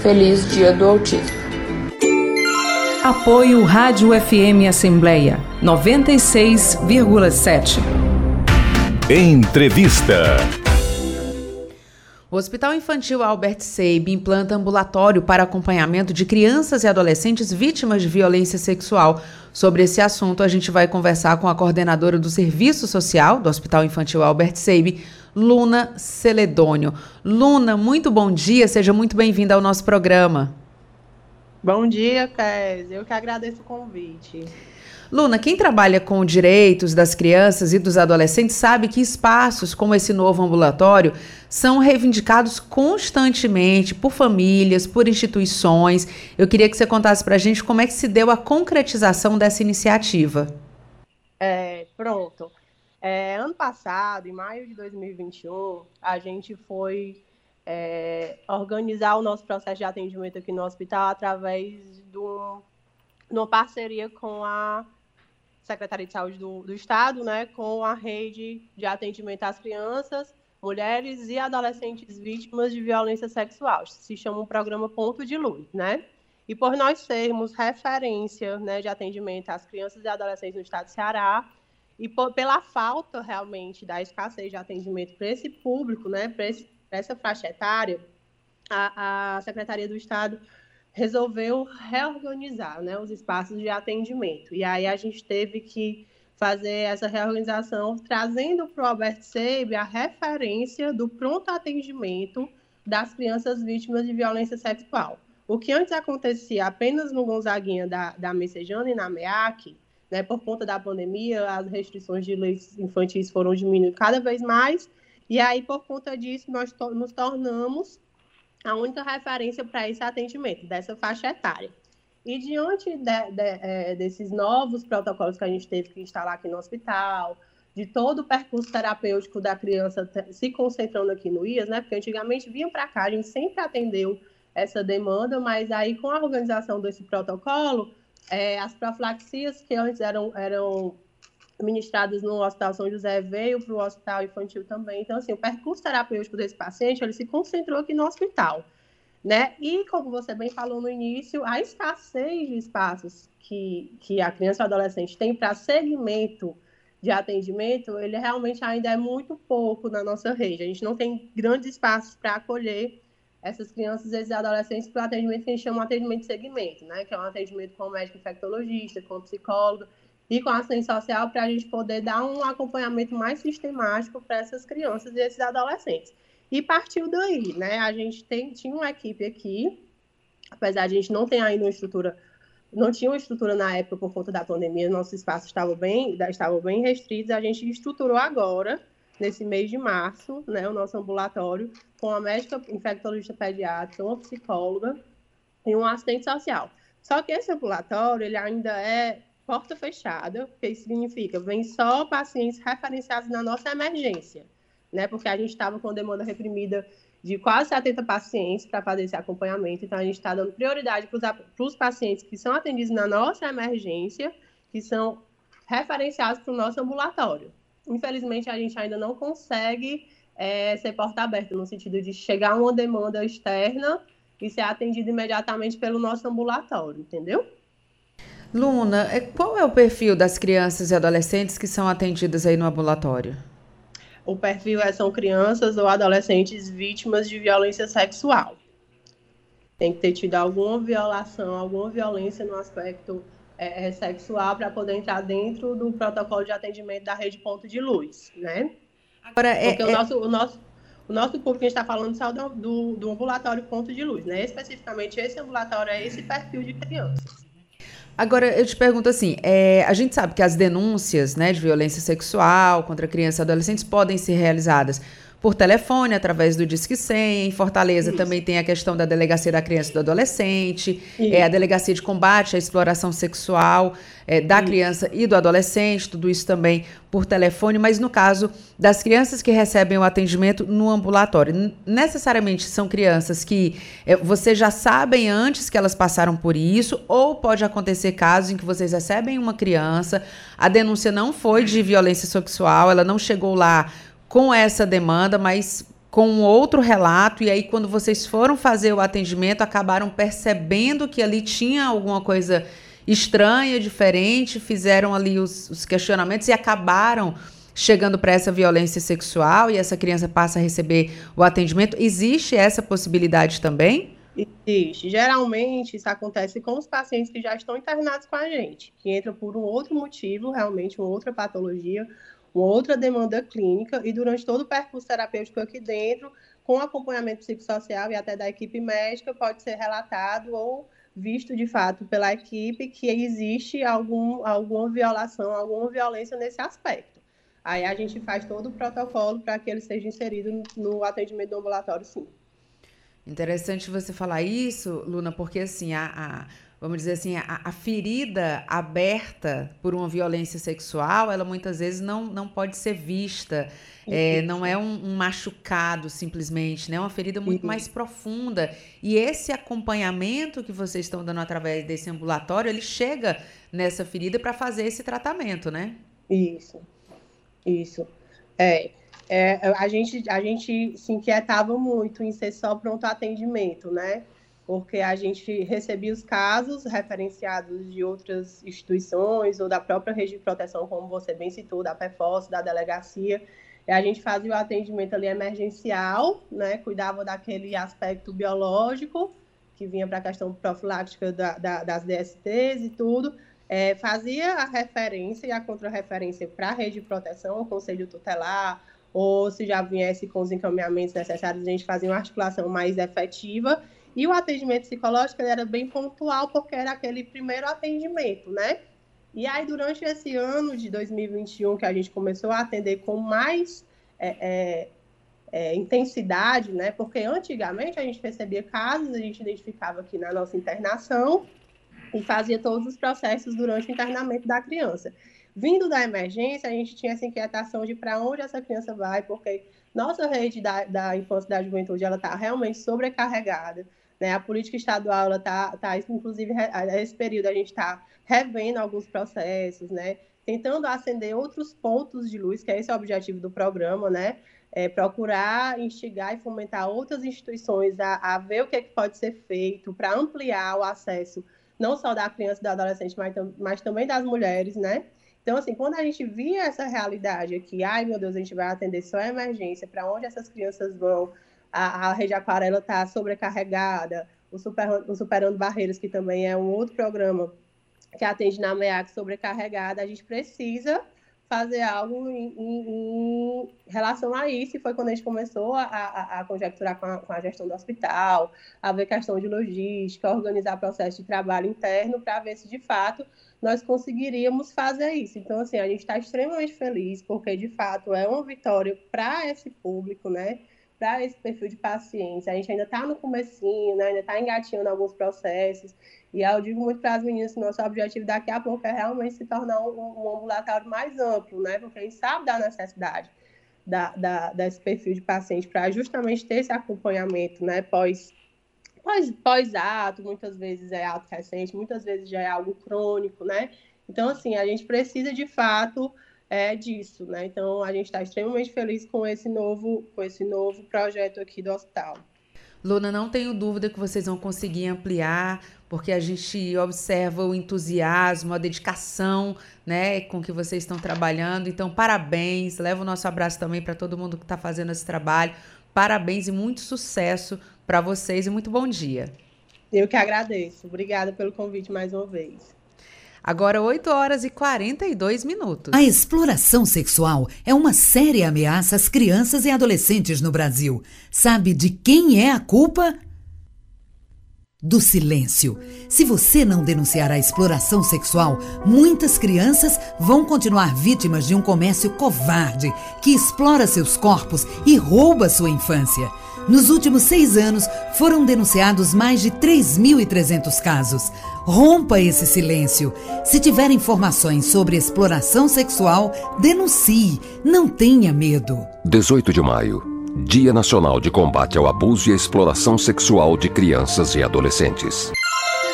Feliz Dia do Autismo. Apoio Rádio FM Assembleia 96,7. Entrevista. O Hospital Infantil Albert Seib implanta ambulatório para acompanhamento de crianças e adolescentes vítimas de violência sexual. Sobre esse assunto, a gente vai conversar com a coordenadora do Serviço Social do Hospital Infantil Albert Seib, Luna Celedônio. Luna, muito bom dia, seja muito bem-vinda ao nosso programa. Bom dia, Kézia. Eu que agradeço o convite. Luna, quem trabalha com direitos das crianças e dos adolescentes sabe que espaços como esse novo ambulatório são reivindicados constantemente por famílias, por instituições. Eu queria que você contasse para a gente como é que se deu a concretização dessa iniciativa. É, pronto. É, ano passado, em maio de 2021, a gente foi é, organizar o nosso processo de atendimento aqui no hospital através de, um, uma parceria com a Secretaria de Saúde do, do, Estado, né, com a rede de atendimento às crianças, mulheres e adolescentes vítimas de violência sexual. Se chama um programa Ponto de Luz, né? E por nós sermos referência né, de atendimento às crianças e adolescentes no estado do Ceará, e por, pela falta realmente da escassez de atendimento para esse público, né, para esse essa faixa etária, a, a Secretaria do Estado resolveu reorganizar né, os espaços de atendimento. E aí a gente teve que fazer essa reorganização, trazendo para o Albert Seib a referência do pronto atendimento das crianças vítimas de violência sexual. O que antes acontecia apenas no Gonzaguinha da, da Messejana e na MEAC, né, por conta da pandemia, as restrições de leis infantis foram diminuindo cada vez mais, e aí, por conta disso, nós to nos tornamos a única referência para esse atendimento, dessa faixa etária. E diante de, de, é, desses novos protocolos que a gente teve que instalar aqui no hospital, de todo o percurso terapêutico da criança se concentrando aqui no IAS, né? Porque antigamente vinham para cá, a gente sempre atendeu essa demanda, mas aí com a organização desse protocolo, é, as profilaxias que antes eram, eram ministradas no Hospital São José veio para o Hospital Infantil também. Então, assim, o percurso terapêutico desse paciente, ele se concentrou aqui no hospital, né? E, como você bem falou no início, a escassez de espaços que, que a criança e o adolescente tem para segmento de atendimento, ele realmente ainda é muito pouco na nossa rede. A gente não tem grandes espaços para acolher essas crianças e esses adolescentes para o atendimento que a gente chama de atendimento de segmento, né? Que é um atendimento com médico infectologista, com psicólogo e com assistente social para a gente poder dar um acompanhamento mais sistemático para essas crianças e esses adolescentes. E partiu daí, né? A gente tem, tinha uma equipe aqui, apesar de a gente não ter ainda uma estrutura, não tinha uma estrutura na época por conta da pandemia, nossos espaços estavam bem, estavam bem restritos, a gente estruturou agora, nesse mês de março, né, o nosso ambulatório, com a médica infectologista pediátrica, uma psicóloga e um assistente social. Só que esse ambulatório, ele ainda é porta fechada, que significa? Vem só pacientes referenciados na nossa emergência, né? Porque a gente estava com demanda reprimida de quase 70 pacientes para fazer esse acompanhamento, então a gente está dando prioridade para os pacientes que são atendidos na nossa emergência, que são referenciados para o nosso ambulatório. Infelizmente, a gente ainda não consegue é, ser porta aberta, no sentido de chegar uma demanda externa e ser atendido imediatamente pelo nosso ambulatório, entendeu? Luna, é, qual é o perfil das crianças e adolescentes que são atendidas aí no ambulatório? O perfil é, são crianças ou adolescentes vítimas de violência sexual. Tem que ter tido alguma violação, alguma violência no aspecto é, é sexual para poder entrar dentro do protocolo de atendimento da rede Ponto de Luz, né? Agora, é, Porque é... O, nosso, o, nosso, o nosso público a gente está falando só do, do, do ambulatório Ponto de Luz, né? Especificamente, esse ambulatório é esse perfil de crianças. Agora, eu te pergunto assim, é, a gente sabe que as denúncias né, de violência sexual contra crianças e adolescentes podem ser realizadas por telefone, através do Disque 100. Em Fortaleza Isso. também tem a questão da Delegacia da Criança e do Adolescente, é, a Delegacia de Combate à Exploração Sexual é, da isso. criança e do adolescente, tudo isso também por telefone, mas no caso das crianças que recebem o atendimento no ambulatório, necessariamente são crianças que é, vocês já sabem antes que elas passaram por isso, ou pode acontecer casos em que vocês recebem uma criança, a denúncia não foi de violência sexual, ela não chegou lá com essa demanda, mas com outro relato, e aí quando vocês foram fazer o atendimento, acabaram percebendo que ali tinha alguma coisa estranha, diferente, fizeram ali os, os questionamentos e acabaram chegando para essa violência sexual e essa criança passa a receber o atendimento. Existe essa possibilidade também? Existe. Geralmente isso acontece com os pacientes que já estão internados com a gente, que entram por um outro motivo, realmente uma outra patologia, uma outra demanda clínica e durante todo o percurso terapêutico aqui dentro, com acompanhamento psicossocial e até da equipe médica, pode ser relatado ou visto de fato pela equipe que existe algum, alguma violação, alguma violência nesse aspecto. Aí a gente faz todo o protocolo para que ele seja inserido no atendimento do ambulatório, sim. Interessante você falar isso, Luna, porque assim, a, a vamos dizer assim, a, a, ferida aberta por uma violência sexual, ela muitas vezes não, não pode ser vista. É, não é um, um, machucado simplesmente, né? É uma ferida muito uhum. mais profunda. E esse acompanhamento que vocês estão dando através desse ambulatório, ele chega nessa ferida para fazer esse tratamento, né? Isso, isso. É, é, a, gente, a gente se inquietava muito em ser só pronto atendimento, né? Porque a gente recebia os casos referenciados de outras instituições ou da própria rede de proteção, como você bem citou, da PEFOS, da delegacia, e a gente fazia o atendimento ali emergencial, né, cuidava daquele aspecto biológico, que vinha para a questão profilática da, da, das DSTs e tudo, é, fazia a referência e a contrarreferência para a rede de proteção, o conselho tutelar, ou se já viesse com os encaminhamentos necessários, a gente fazia uma articulação mais efetiva e o atendimento psicológico era bem pontual, porque era aquele primeiro atendimento, né? E aí, durante esse ano de 2021, que a gente começou a atender com mais é, é, é, intensidade, né? Porque antigamente a gente recebia casos, a gente identificava aqui na nossa internação e fazia todos os processos durante o internamento da criança. Vindo da emergência, a gente tinha essa inquietação de para onde essa criança vai, porque nossa rede da, da infância e da juventude ela está realmente sobrecarregada. Né? A política estadual está, tá, inclusive, nesse período a gente está revendo alguns processos, né? tentando acender outros pontos de luz, que é esse o objetivo do programa, né? É procurar instigar e fomentar outras instituições a, a ver o que, é que pode ser feito para ampliar o acesso não só da criança e do adolescente, mas, mas também das mulheres, né? Então, assim, quando a gente via essa realidade aqui, ai meu Deus, a gente vai atender só a emergência, para onde essas crianças vão? A, a Rede Aquarela está sobrecarregada, o, Super, o Superando Barreiras, que também é um outro programa que atende na MEAC sobrecarregada, a gente precisa fazer algo em, em, em, relação a isso, e foi quando a gente começou a, a, a conjecturar com a, com a, gestão do hospital, a ver questão de logística, organizar processo de trabalho interno, para ver se de fato nós conseguiríamos fazer isso. Então, assim, a gente está extremamente feliz, porque de fato é uma vitória para esse público, né? Para esse perfil de paciência. A gente ainda está no comecinho, né? ainda está engatinhando alguns processos. E eu digo muito para as meninas que nosso objetivo daqui a pouco é realmente se tornar um, um ambulatório mais amplo, né? Porque a gente sabe da necessidade da, da, desse perfil de paciente para justamente ter esse acompanhamento, né? Pós, pós, pós-ato, muitas vezes é ato recente, muitas vezes já é algo crônico, né? Então, assim, a gente precisa de fato é, disso, né? Então, a gente está extremamente feliz com esse novo, com esse novo projeto aqui do hospital. Luna, não tenho dúvida que vocês vão conseguir ampliar, porque a gente observa o entusiasmo, a dedicação, né, com que vocês estão trabalhando. Então, parabéns. Leva o nosso abraço também para todo mundo que está fazendo esse trabalho. Parabéns e muito sucesso para vocês e muito bom dia. Eu que agradeço. Obrigada pelo convite mais uma vez. Agora 8 horas e 42 minutos. A exploração sexual é uma séria ameaça às crianças e adolescentes no Brasil. Sabe de quem é a culpa? Do silêncio. Se você não denunciar a exploração sexual, muitas crianças vão continuar vítimas de um comércio covarde que explora seus corpos e rouba sua infância. Nos últimos seis anos, foram denunciados mais de 3.300 casos. Rompa esse silêncio. Se tiver informações sobre exploração sexual, denuncie. Não tenha medo. 18 de maio Dia Nacional de Combate ao Abuso e à Exploração Sexual de Crianças e Adolescentes.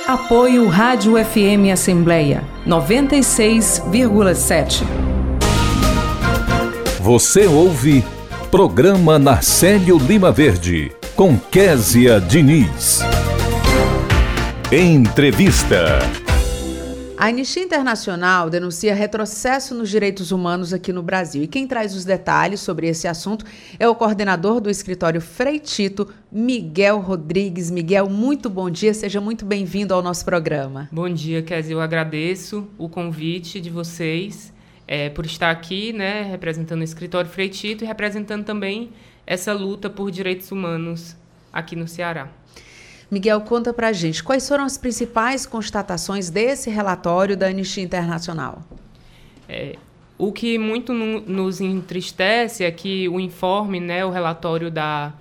Apoio Rádio FM Assembleia 96,7. Você ouve Programa Narcélio Lima Verde, com Késia Diniz. Entrevista. A Anistia Internacional denuncia retrocesso nos direitos humanos aqui no Brasil. E quem traz os detalhes sobre esse assunto é o coordenador do escritório Freitito, Miguel Rodrigues. Miguel, muito bom dia, seja muito bem-vindo ao nosso programa. Bom dia, Kézia. Eu agradeço o convite de vocês é, por estar aqui, né, representando o escritório Freitito e representando também essa luta por direitos humanos aqui no Ceará. Miguel, conta pra gente, quais foram as principais constatações desse relatório da Anistia Internacional? É, o que muito no, nos entristece é que o informe, né, o relatório da,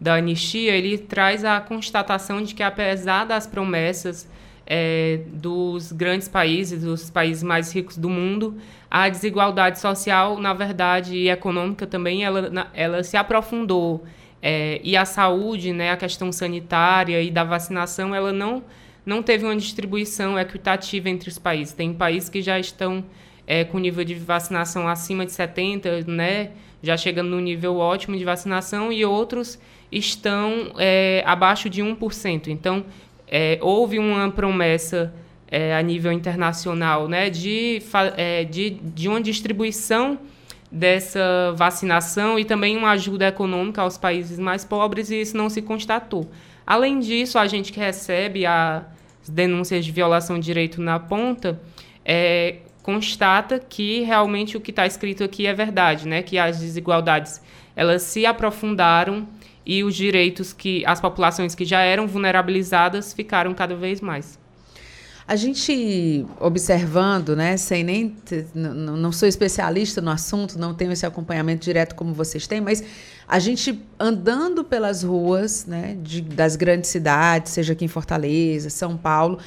da Anistia, ele traz a constatação de que apesar das promessas é, dos grandes países, dos países mais ricos do mundo, a desigualdade social, na verdade, e econômica também, ela, ela se aprofundou. É, e a saúde, né, a questão sanitária e da vacinação, ela não, não teve uma distribuição equitativa entre os países. Tem países que já estão é, com nível de vacinação acima de 70%, né, já chegando no nível ótimo de vacinação, e outros estão é, abaixo de 1%. Então, é, houve uma promessa é, a nível internacional né, de, é, de, de uma distribuição dessa vacinação e também uma ajuda econômica aos países mais pobres, e isso não se constatou. Além disso, a gente que recebe as denúncias de violação de direito na ponta é, constata que realmente o que está escrito aqui é verdade, né? que as desigualdades elas se aprofundaram e os direitos que as populações que já eram vulnerabilizadas ficaram cada vez mais. A gente observando, né, sem nem não sou especialista no assunto, não tenho esse acompanhamento direto como vocês têm, mas a gente andando pelas ruas, né, de, das grandes cidades, seja aqui em Fortaleza, São Paulo,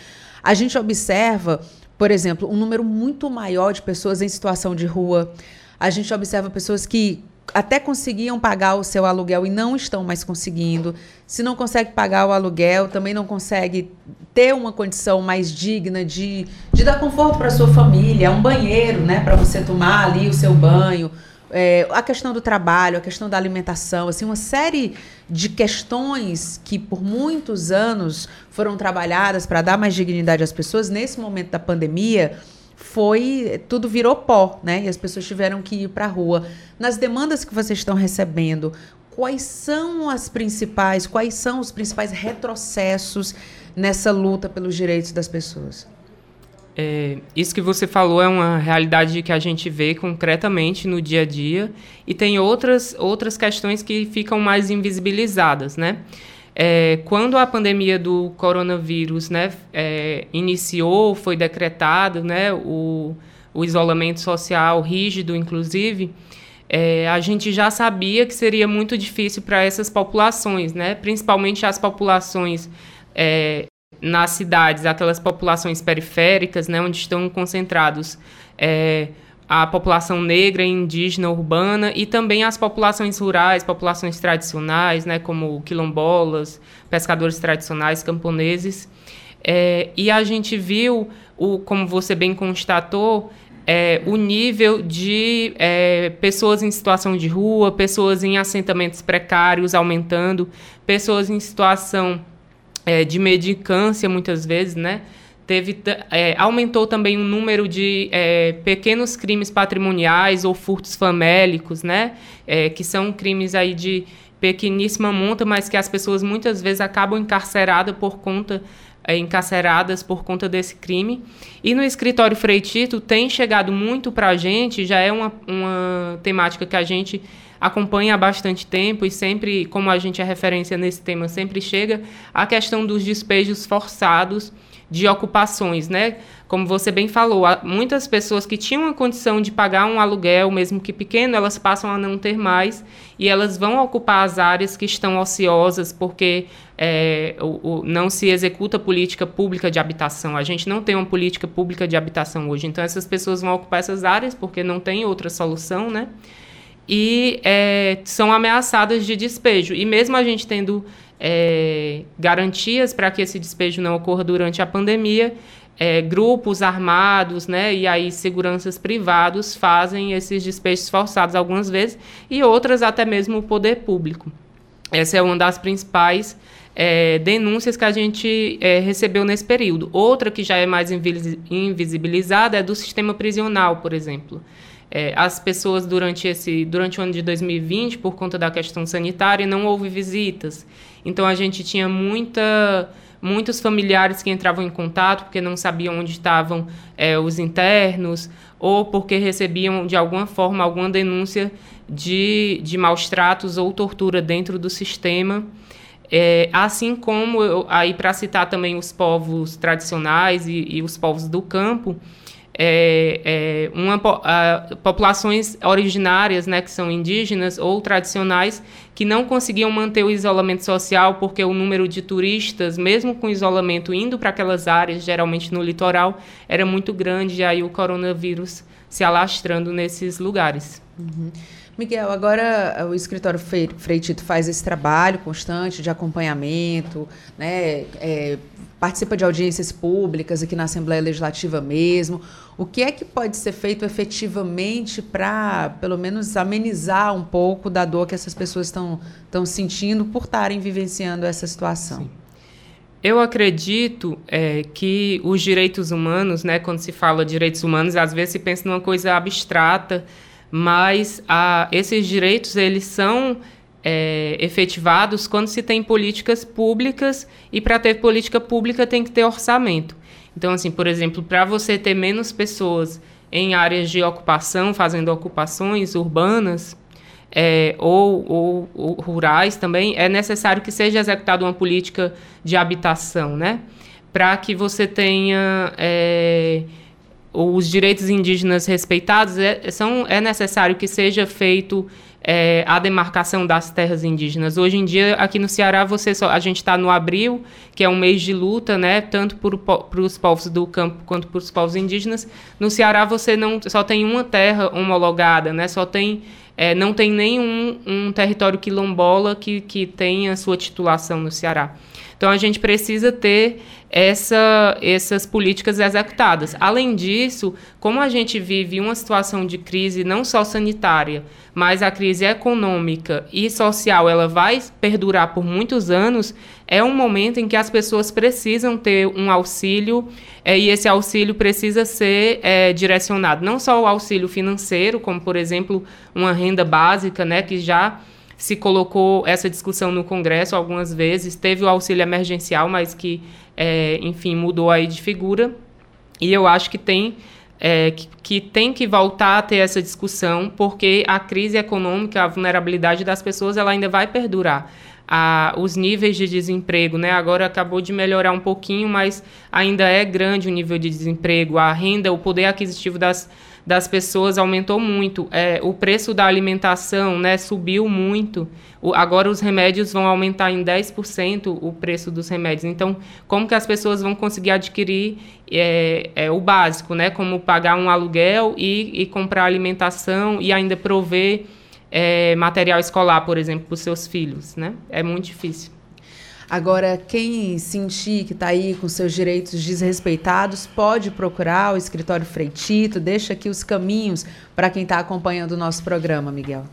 a gente observa, por exemplo, um número muito maior de pessoas em situação de rua. A gente observa pessoas que até conseguiam pagar o seu aluguel e não estão mais conseguindo. Se não consegue pagar o aluguel, também não consegue ter uma condição mais digna de, de dar conforto para sua família, um banheiro, né, para você tomar ali o seu banho. É, a questão do trabalho, a questão da alimentação, assim, uma série de questões que por muitos anos foram trabalhadas para dar mais dignidade às pessoas, nesse momento da pandemia, foi tudo virou pó, né? E as pessoas tiveram que ir para a rua. Nas demandas que vocês estão recebendo, quais são as principais, quais são os principais retrocessos nessa luta pelos direitos das pessoas? É, isso que você falou é uma realidade que a gente vê concretamente no dia a dia e tem outras, outras questões que ficam mais invisibilizadas, né? É, quando a pandemia do coronavírus né, é, iniciou, foi decretado né, o, o isolamento social rígido, inclusive, é, a gente já sabia que seria muito difícil para essas populações, né, principalmente as populações é, nas cidades, aquelas populações periféricas, né, onde estão concentrados é, a população negra, indígena, urbana e também as populações rurais, populações tradicionais, né, como quilombolas, pescadores tradicionais, camponeses. É, e a gente viu, o, como você bem constatou, é, o nível de é, pessoas em situação de rua, pessoas em assentamentos precários aumentando, pessoas em situação é, de medicância, muitas vezes, né? Teve, é, aumentou também o número de é, pequenos crimes patrimoniais ou furtos famélicos, né? É, que são crimes aí de pequeníssima monta, mas que as pessoas muitas vezes acabam encarceradas por conta é, encarceradas por conta desse crime. E no escritório Freitito tem chegado muito para a gente, já é uma, uma temática que a gente acompanha há bastante tempo e sempre, como a gente é referência nesse tema, sempre chega a questão dos despejos forçados de ocupações, né? Como você bem falou, muitas pessoas que tinham a condição de pagar um aluguel, mesmo que pequeno, elas passam a não ter mais e elas vão ocupar as áreas que estão ociosas porque é, o, o, não se executa política pública de habitação. A gente não tem uma política pública de habitação hoje. Então, essas pessoas vão ocupar essas áreas porque não tem outra solução, né? e é, são ameaçadas de despejo. E mesmo a gente tendo é, garantias para que esse despejo não ocorra durante a pandemia, é, grupos armados, né, e aí seguranças privados fazem esses despejos forçados algumas vezes e outras até mesmo o poder público. Essa é uma das principais é, denúncias que a gente é, recebeu nesse período. Outra que já é mais invisibilizada é do sistema prisional, por exemplo. É, as pessoas durante esse durante o ano de 2020 por conta da questão sanitária não houve visitas então a gente tinha muita muitos familiares que entravam em contato porque não sabiam onde estavam é, os internos ou porque recebiam de alguma forma alguma denúncia de, de maus tratos ou tortura dentro do sistema. É, assim como eu, aí para citar também os povos tradicionais e, e os povos do campo é, é, uma, a, populações originárias, né, que são indígenas ou tradicionais, que não conseguiam manter o isolamento social porque o número de turistas, mesmo com isolamento indo para aquelas áreas, geralmente no litoral, era muito grande, e aí o coronavírus se alastrando nesses lugares. Uhum. Miguel, agora o escritório Freitito faz esse trabalho constante de acompanhamento, né, é, participa de audiências públicas aqui na Assembleia Legislativa mesmo. O que é que pode ser feito efetivamente para, pelo menos, amenizar um pouco da dor que essas pessoas estão sentindo por estarem vivenciando essa situação? Sim. Eu acredito é, que os direitos humanos, né, quando se fala de direitos humanos, às vezes se pensa numa coisa abstrata, mas a, esses direitos eles são é, efetivados quando se tem políticas públicas e para ter política pública tem que ter orçamento. Então, assim, por exemplo, para você ter menos pessoas em áreas de ocupação, fazendo ocupações urbanas é, ou, ou, ou, rurais também, é necessário que seja executada uma política de habitação, né? Para que você tenha é, os direitos indígenas respeitados, é, são, é necessário que seja feito é, a demarcação das terras indígenas. Hoje em dia, aqui no Ceará, você só, a gente está no abril, que é um mês de luta, né, tanto para os povos do campo quanto para os povos indígenas. No Ceará, você não só tem uma terra homologada, né, só tem é, não tem nenhum um território quilombola que, que tenha sua titulação no Ceará. Então a gente precisa ter essa, essas políticas executadas. Além disso, como a gente vive uma situação de crise não só sanitária, mas a crise econômica e social, ela vai perdurar por muitos anos, é um momento em que as pessoas precisam ter um auxílio é, e esse auxílio precisa ser é, direcionado não só o auxílio financeiro, como por exemplo uma renda básica, né, que já se colocou essa discussão no Congresso algumas vezes, teve o auxílio emergencial, mas que, é, enfim, mudou aí de figura. E eu acho que tem, é, que, que, tem que voltar a ter essa discussão, porque a crise econômica, a vulnerabilidade das pessoas, ela ainda vai perdurar. A, os níveis de desemprego, né? Agora acabou de melhorar um pouquinho, mas ainda é grande o nível de desemprego. A renda, o poder aquisitivo das, das pessoas aumentou muito. É, o preço da alimentação né, subiu muito. O, agora os remédios vão aumentar em 10% o preço dos remédios. Então, como que as pessoas vão conseguir adquirir é, é, o básico, né? Como pagar um aluguel e, e comprar alimentação e ainda prover é, material escolar, por exemplo, para os seus filhos, né? É muito difícil. Agora, quem sentir que está aí com seus direitos desrespeitados, pode procurar o escritório Freitito. Deixa aqui os caminhos para quem está acompanhando o nosso programa, Miguel.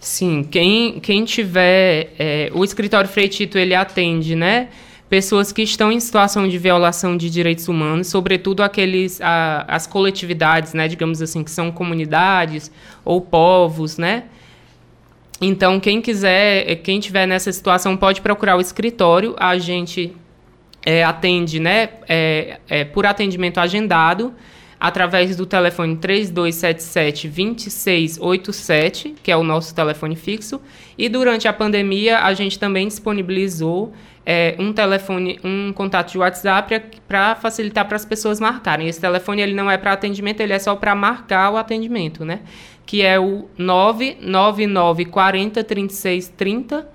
Sim, quem, quem tiver. É, o escritório Freitito ele atende, né? Pessoas que estão em situação de violação de direitos humanos, sobretudo aqueles, a, as coletividades, né, digamos assim, que são comunidades ou povos, né, então, quem quiser, quem tiver nessa situação, pode procurar o escritório. A gente é, atende, né, é, é, por atendimento agendado, através do telefone 3277-2687, que é o nosso telefone fixo. E durante a pandemia, a gente também disponibilizou um telefone, um contato de WhatsApp para facilitar para as pessoas marcarem. Esse telefone ele não é para atendimento, ele é só para marcar o atendimento, né? Que é o 999 40 36 30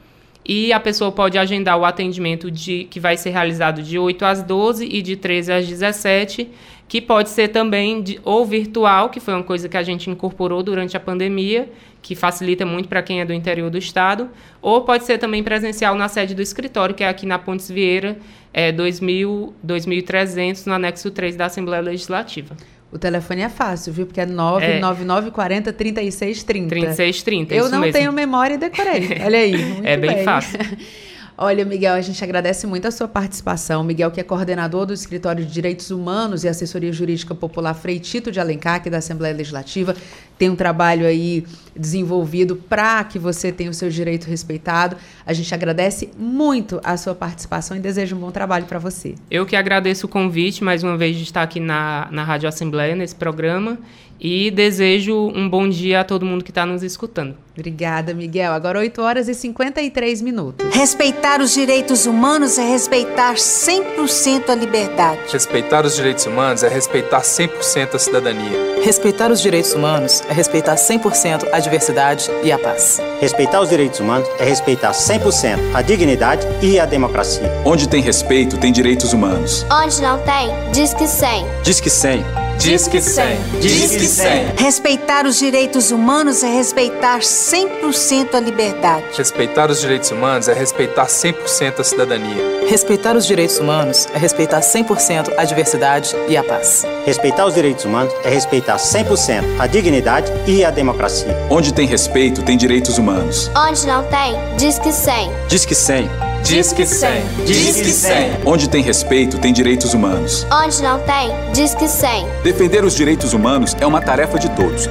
e a pessoa pode agendar o atendimento de que vai ser realizado de 8 às 12 e de 13 às 17, que pode ser também de, ou virtual, que foi uma coisa que a gente incorporou durante a pandemia, que facilita muito para quem é do interior do estado, ou pode ser também presencial na sede do escritório, que é aqui na Pontes Vieira, é 2000, 2300, no anexo 3 da Assembleia Legislativa. O telefone é fácil, viu? Porque é 999 40 3630. 3630, Eu não mesmo. tenho memória e decorei. Olha aí. é bem, bem fácil. Olha, Miguel, a gente agradece muito a sua participação. Miguel, que é coordenador do Escritório de Direitos Humanos e Assessoria Jurídica Popular Freitito de Alencar, aqui da Assembleia Legislativa, tem um trabalho aí desenvolvido para que você tenha o seu direito respeitado. A gente agradece muito a sua participação e deseja um bom trabalho para você. Eu que agradeço o convite, mais uma vez, de estar aqui na, na Rádio Assembleia, nesse programa, e desejo um bom dia a todo mundo que está nos escutando. Obrigada, Miguel. Agora 8 horas e 53 minutos. Respeitar os direitos humanos é respeitar 100% a liberdade. Respeitar os direitos humanos é respeitar 100% a cidadania. Respeitar os direitos humanos é respeitar 100% a diversidade e a paz. Respeitar os direitos humanos é respeitar 100% a dignidade e a democracia. Onde tem respeito, tem direitos humanos. Onde não tem, diz que 100. Diz que 100. Diz que 100. Diz que 100. Respeitar os direitos humanos é respeitar 100% a liberdade. Respeitar os direitos humanos é respeitar 100% a cidadania. Respeitar os direitos humanos é respeitar 100% a diversidade e a paz. Respeitar os direitos humanos é respeitar 100% a dignidade e a democracia. Onde tem respeito, tem direitos humanos. Onde não tem, diz que 100. Diz que 100. Diz que 100. Diz que 100. Onde tem respeito, tem direitos humanos. Onde não tem, diz que 100. Defender os direitos humanos é uma tarefa de todos.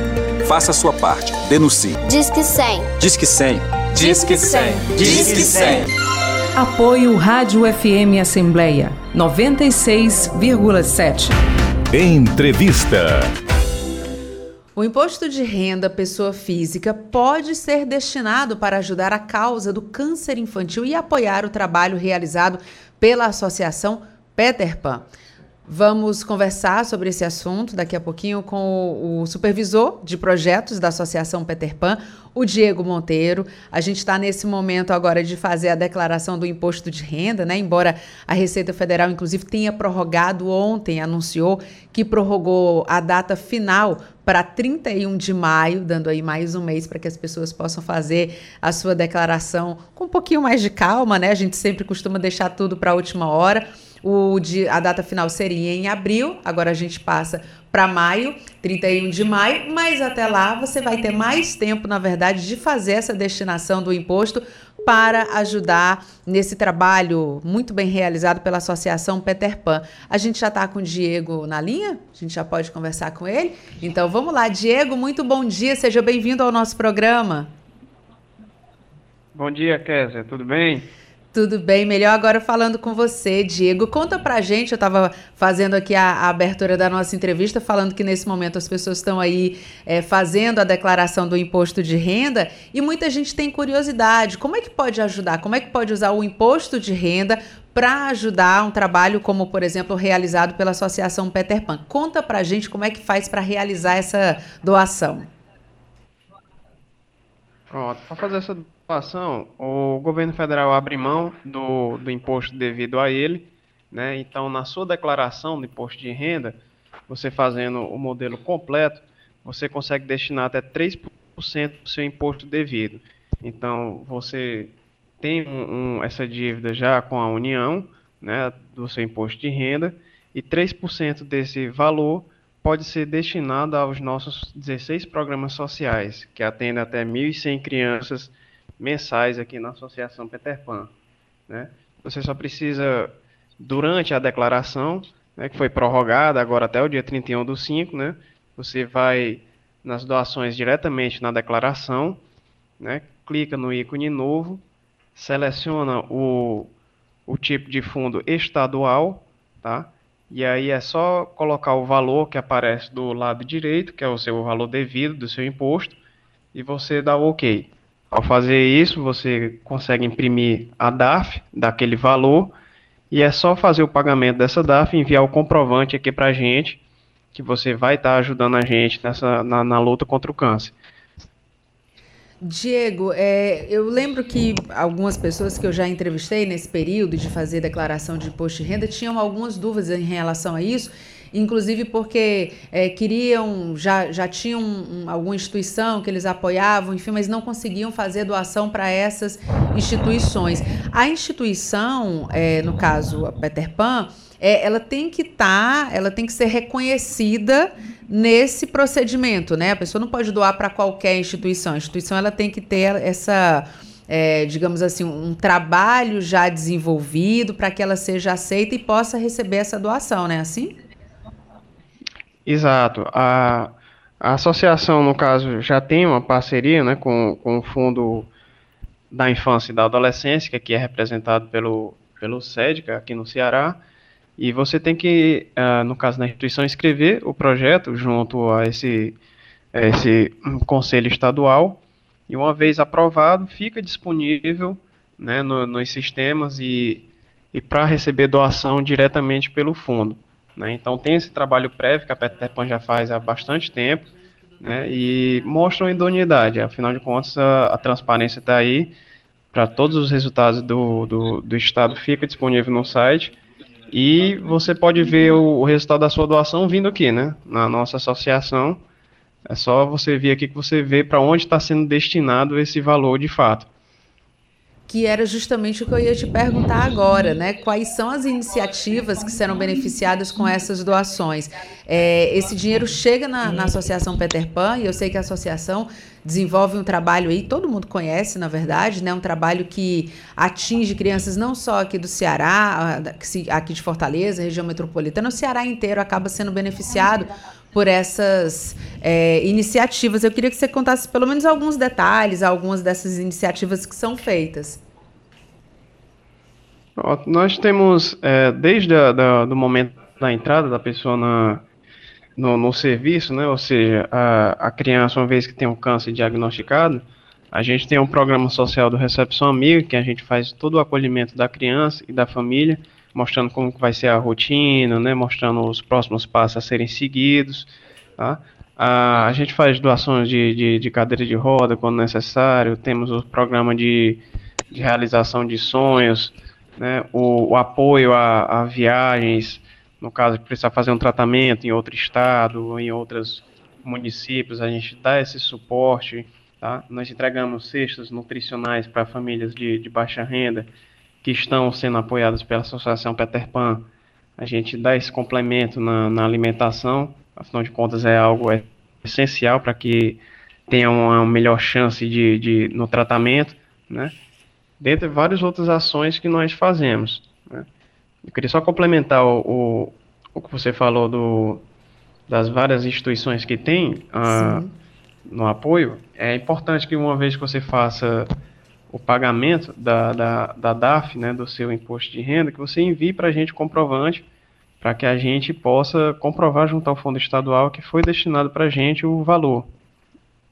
Faça a sua parte. Denuncie. Diz que 100. Diz que 100. Diz que 100. Diz que 100. Apoio Rádio FM Assembleia 96,7. Entrevista. O imposto de renda pessoa física pode ser destinado para ajudar a causa do câncer infantil e apoiar o trabalho realizado pela Associação Peter Pan. Vamos conversar sobre esse assunto daqui a pouquinho com o supervisor de projetos da Associação Peter Pan, o Diego Monteiro. A gente está nesse momento agora de fazer a declaração do imposto de renda, né? Embora a Receita Federal, inclusive, tenha prorrogado ontem, anunciou que prorrogou a data final para 31 de maio, dando aí mais um mês para que as pessoas possam fazer a sua declaração com um pouquinho mais de calma, né? A gente sempre costuma deixar tudo para a última hora. O de, a data final seria em abril, agora a gente passa para maio, 31 de maio, mas até lá você vai ter mais tempo, na verdade, de fazer essa destinação do imposto para ajudar nesse trabalho muito bem realizado pela Associação Peter Pan. A gente já está com o Diego na linha? A gente já pode conversar com ele? Então vamos lá, Diego, muito bom dia, seja bem-vindo ao nosso programa. Bom dia, Kézia, tudo bem? Tudo bem, melhor agora falando com você, Diego. Conta pra gente, eu estava fazendo aqui a, a, abertura da nossa entrevista, falando que nesse momento as pessoas estão aí é, fazendo a declaração do imposto de renda e muita gente tem curiosidade. Como é que pode ajudar? Como é que pode usar o imposto de renda para ajudar um trabalho como, por exemplo, realizado pela Associação Peter Pan? Conta pra gente como é que faz para realizar essa doação. Pronto, para fazer essa situação, o governo federal abre mão do, do imposto devido a ele, né? Então, na sua declaração de imposto de renda, você fazendo o modelo completo, você consegue destinar até 3% do seu imposto devido. Então, você tem um, um, essa dívida já com a União, né, do seu imposto de renda, e 3% desse valor pode ser destinado aos nossos 16 programas sociais, que atendem até 1.100 crianças mensais aqui na Associação Peter Pan. Né? Você só precisa, durante a declaração, né, que foi prorrogada agora até o dia 31 do 5, né, você vai nas doações diretamente na declaração, né, clica no ícone novo, seleciona o, o tipo de fundo estadual, tá? E aí é só colocar o valor que aparece do lado direito, que é o seu valor devido do seu imposto, e você dá o OK. Ao fazer isso, você consegue imprimir a DAF daquele valor e é só fazer o pagamento dessa DAF e enviar o comprovante aqui para a gente, que você vai estar tá ajudando a gente nessa, na, na luta contra o câncer. Diego, é, eu lembro que algumas pessoas que eu já entrevistei nesse período de fazer declaração de imposto de renda tinham algumas dúvidas em relação a isso inclusive porque é, queriam, já, já tinham um, alguma instituição que eles apoiavam, enfim, mas não conseguiam fazer doação para essas instituições. A instituição, é, no caso a Peter Pan, é, ela tem que estar, tá, ela tem que ser reconhecida nesse procedimento, né? A pessoa não pode doar para qualquer instituição. A instituição ela tem que ter essa é, digamos assim, um trabalho já desenvolvido para que ela seja aceita e possa receber essa doação, né? Assim? Exato. A, a associação, no caso, já tem uma parceria né, com, com o Fundo da Infância e da Adolescência, que é representado pelo, pelo SEDCA aqui no Ceará, e você tem que, uh, no caso da instituição, escrever o projeto junto a esse, a esse conselho estadual, e uma vez aprovado, fica disponível né, no, nos sistemas e, e para receber doação diretamente pelo fundo. Né? Então tem esse trabalho prévio que a Peter Pan já faz há bastante tempo né? e mostra uma idoneidade. Afinal de contas, a, a transparência está aí para todos os resultados do, do, do, Estado, fica disponível no site. E você pode ver o, o resultado da sua doação vindo aqui, né? Na nossa associação. É só você vir aqui que você vê para onde está sendo destinado esse valor de fato que era justamente o que eu ia te perguntar agora, né? Quais são as iniciativas que serão beneficiadas com essas doações? É, esse dinheiro chega na, na, Associação Peter Pan e eu sei que a associação desenvolve um trabalho aí, todo mundo conhece, na verdade, né? Um trabalho que atinge crianças não só aqui do Ceará, aqui de Fortaleza, região metropolitana, o Ceará inteiro acaba sendo beneficiado por essas é, iniciativas. Eu queria que você contasse pelo menos alguns detalhes, algumas dessas iniciativas que são feitas. Nós temos, é, desde da, do momento da entrada da pessoa na, no, no, serviço, né, ou seja, a, a, criança, uma vez que tem um câncer diagnosticado, a gente tem um programa social do Recepção Amiga, que a gente faz todo o acolhimento da criança e da família, mostrando como vai ser a rotina, né, mostrando os próximos passos a serem seguidos. Tá? A, a gente faz doações de, de, de, cadeira de roda quando necessário, temos o programa de, de realização de sonhos, né, o, o apoio a, a, viagens, no caso de precisar fazer um tratamento em outro estado ou em outros municípios, a gente dá esse suporte. Tá? Nós entregamos cestas nutricionais para famílias de, de baixa renda, que estão sendo apoiadas pela Associação Peter Pan, a gente dá esse complemento na, na alimentação, afinal de contas é algo essencial para que tenha uma melhor chance de, de, no tratamento, né? Dentre várias outras ações que nós fazemos. Né? Eu queria só complementar o, o, o, que você falou do, das várias instituições que tem uh, no apoio. É importante que uma vez que você faça o pagamento da, da, da DAF, né, do seu imposto de renda, que você envie para a gente comprovante para que a gente possa comprovar junto ao fundo estadual que foi destinado para a gente o valor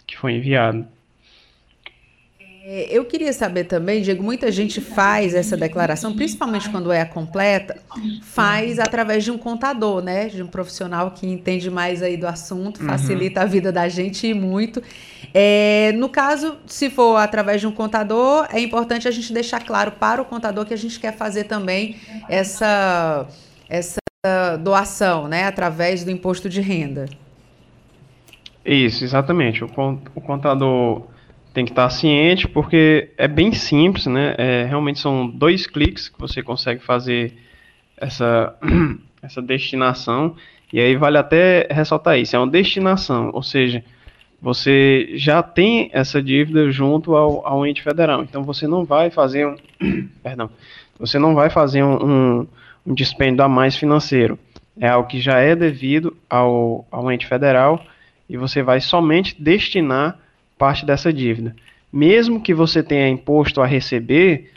que foi enviado. É, eu queria saber também, Diego, muita gente faz essa declaração, principalmente quando é a completa, faz através de um contador, né? De um profissional que entende mais aí do assunto, uhum. facilita uhum. a vida da gente e muito. É, no caso, se for através de um contador, é importante a gente deixar claro para o contador que a gente quer fazer também essa, essa doação, né? Através do imposto de renda. Isso, exatamente. O, o contador tem que estar ciente, porque é bem simples, né? É, realmente são dois cliques que você consegue fazer essa, essa destinação. E aí vale até ressaltar isso, é uma destinação, ou seja, você já tem essa dívida junto ao, ao ente federal. Então você não vai fazer um, perdão, você não vai fazer um, um, um dispêndio a mais financeiro. É algo que já é devido ao, ao ente federal e você vai somente destinar parte dessa dívida. Mesmo que você tenha imposto a receber,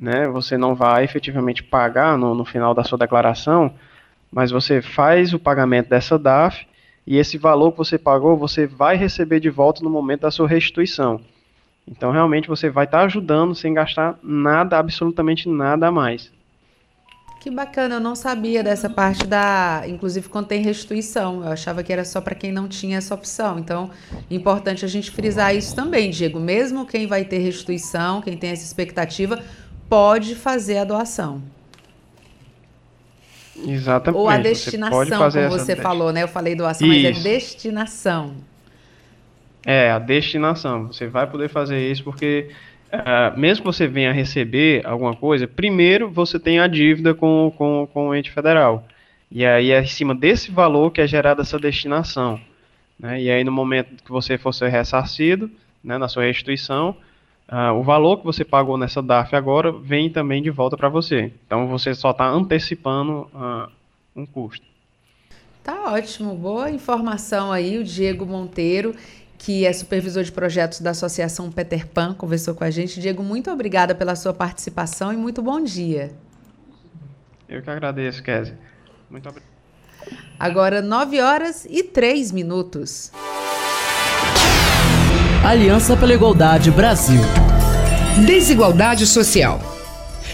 né, você não vai efetivamente pagar no, no final da sua declaração, mas você faz o pagamento dessa DAF e esse valor que você pagou você vai receber de volta no momento da sua restituição. Então, realmente, você vai estar ajudando sem gastar nada, absolutamente nada a mais. Que bacana, eu não sabia dessa parte da, inclusive quando tem restituição. Eu achava que era só para quem não tinha essa opção. Então, importante a gente frisar isso também, Diego. Mesmo quem vai ter restituição, quem tem essa expectativa, pode fazer a doação. Exatamente. Ou a destinação, você como você falou, né? Eu falei doação, isso. mas é destinação. É, a destinação. Você vai poder fazer isso porque Uh, mesmo que você venha receber alguma coisa, primeiro você tem a dívida com, com, com o ente federal. E aí é em cima desse valor que é gerada essa destinação. Né? E aí no momento que você for ser ressarcido, né, na sua restituição, uh, o valor que você pagou nessa DAF agora vem também de volta para você. Então você só está antecipando uh, um custo. Tá ótimo, boa informação aí, o Diego Monteiro que é supervisor de projetos da Associação Peter Pan, conversou com a gente. Diego, muito obrigada pela sua participação e muito bom dia. Eu que agradeço, Kézia. Muito obrigado. Agora, 9 horas e 3 minutos. Aliança pela Igualdade Brasil. Desigualdade social.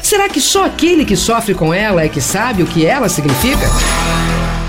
Será que só aquele que sofre com ela é que sabe o que ela significa?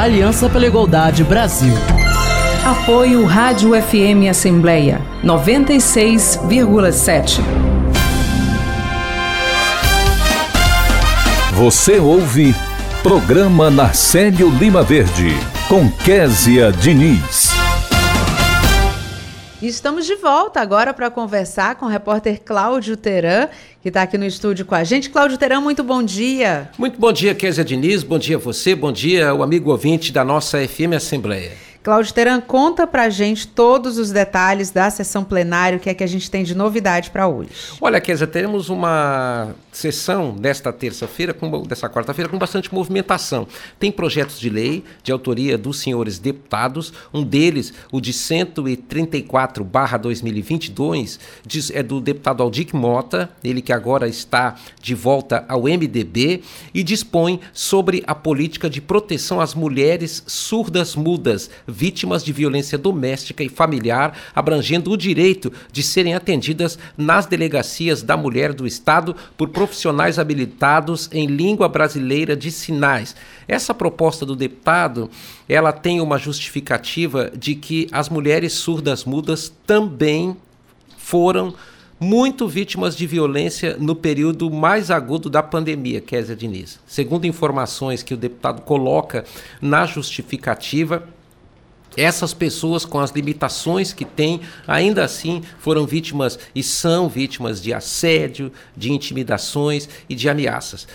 Aliança pela Igualdade Brasil. Apoio Rádio FM Assembleia 96,7. Você ouve Programa Narcélio Lima Verde com Késia Diniz. Estamos de volta agora para conversar com o repórter Cláudio Teran, que está aqui no estúdio com a gente. Cláudio Teran, muito bom dia. Muito bom dia, Kézia Diniz. Bom dia a você, bom dia o amigo ouvinte da nossa FM Assembleia. Cláudio Teran, conta pra gente todos os detalhes da sessão plenária, o que é que a gente tem de novidade para hoje. Olha, Kézia, teremos uma sessão desta terça-feira, dessa quarta-feira, com bastante movimentação. Tem projetos de lei de autoria dos senhores deputados, um deles, o de 134-2022, é do deputado Aldic Mota, ele que agora está de volta ao MDB, e dispõe sobre a política de proteção às mulheres surdas mudas vítimas de violência doméstica e familiar, abrangendo o direito de serem atendidas nas delegacias da mulher do Estado por profissionais habilitados em língua brasileira de sinais. Essa proposta do deputado, ela tem uma justificativa de que as mulheres surdas mudas também foram muito vítimas de violência no período mais agudo da pandemia, Kézia Diniz. Segundo informações que o deputado coloca na justificativa, essas pessoas, com as limitações que têm, ainda assim foram vítimas e são vítimas de assédio, de intimidações e de ameaças.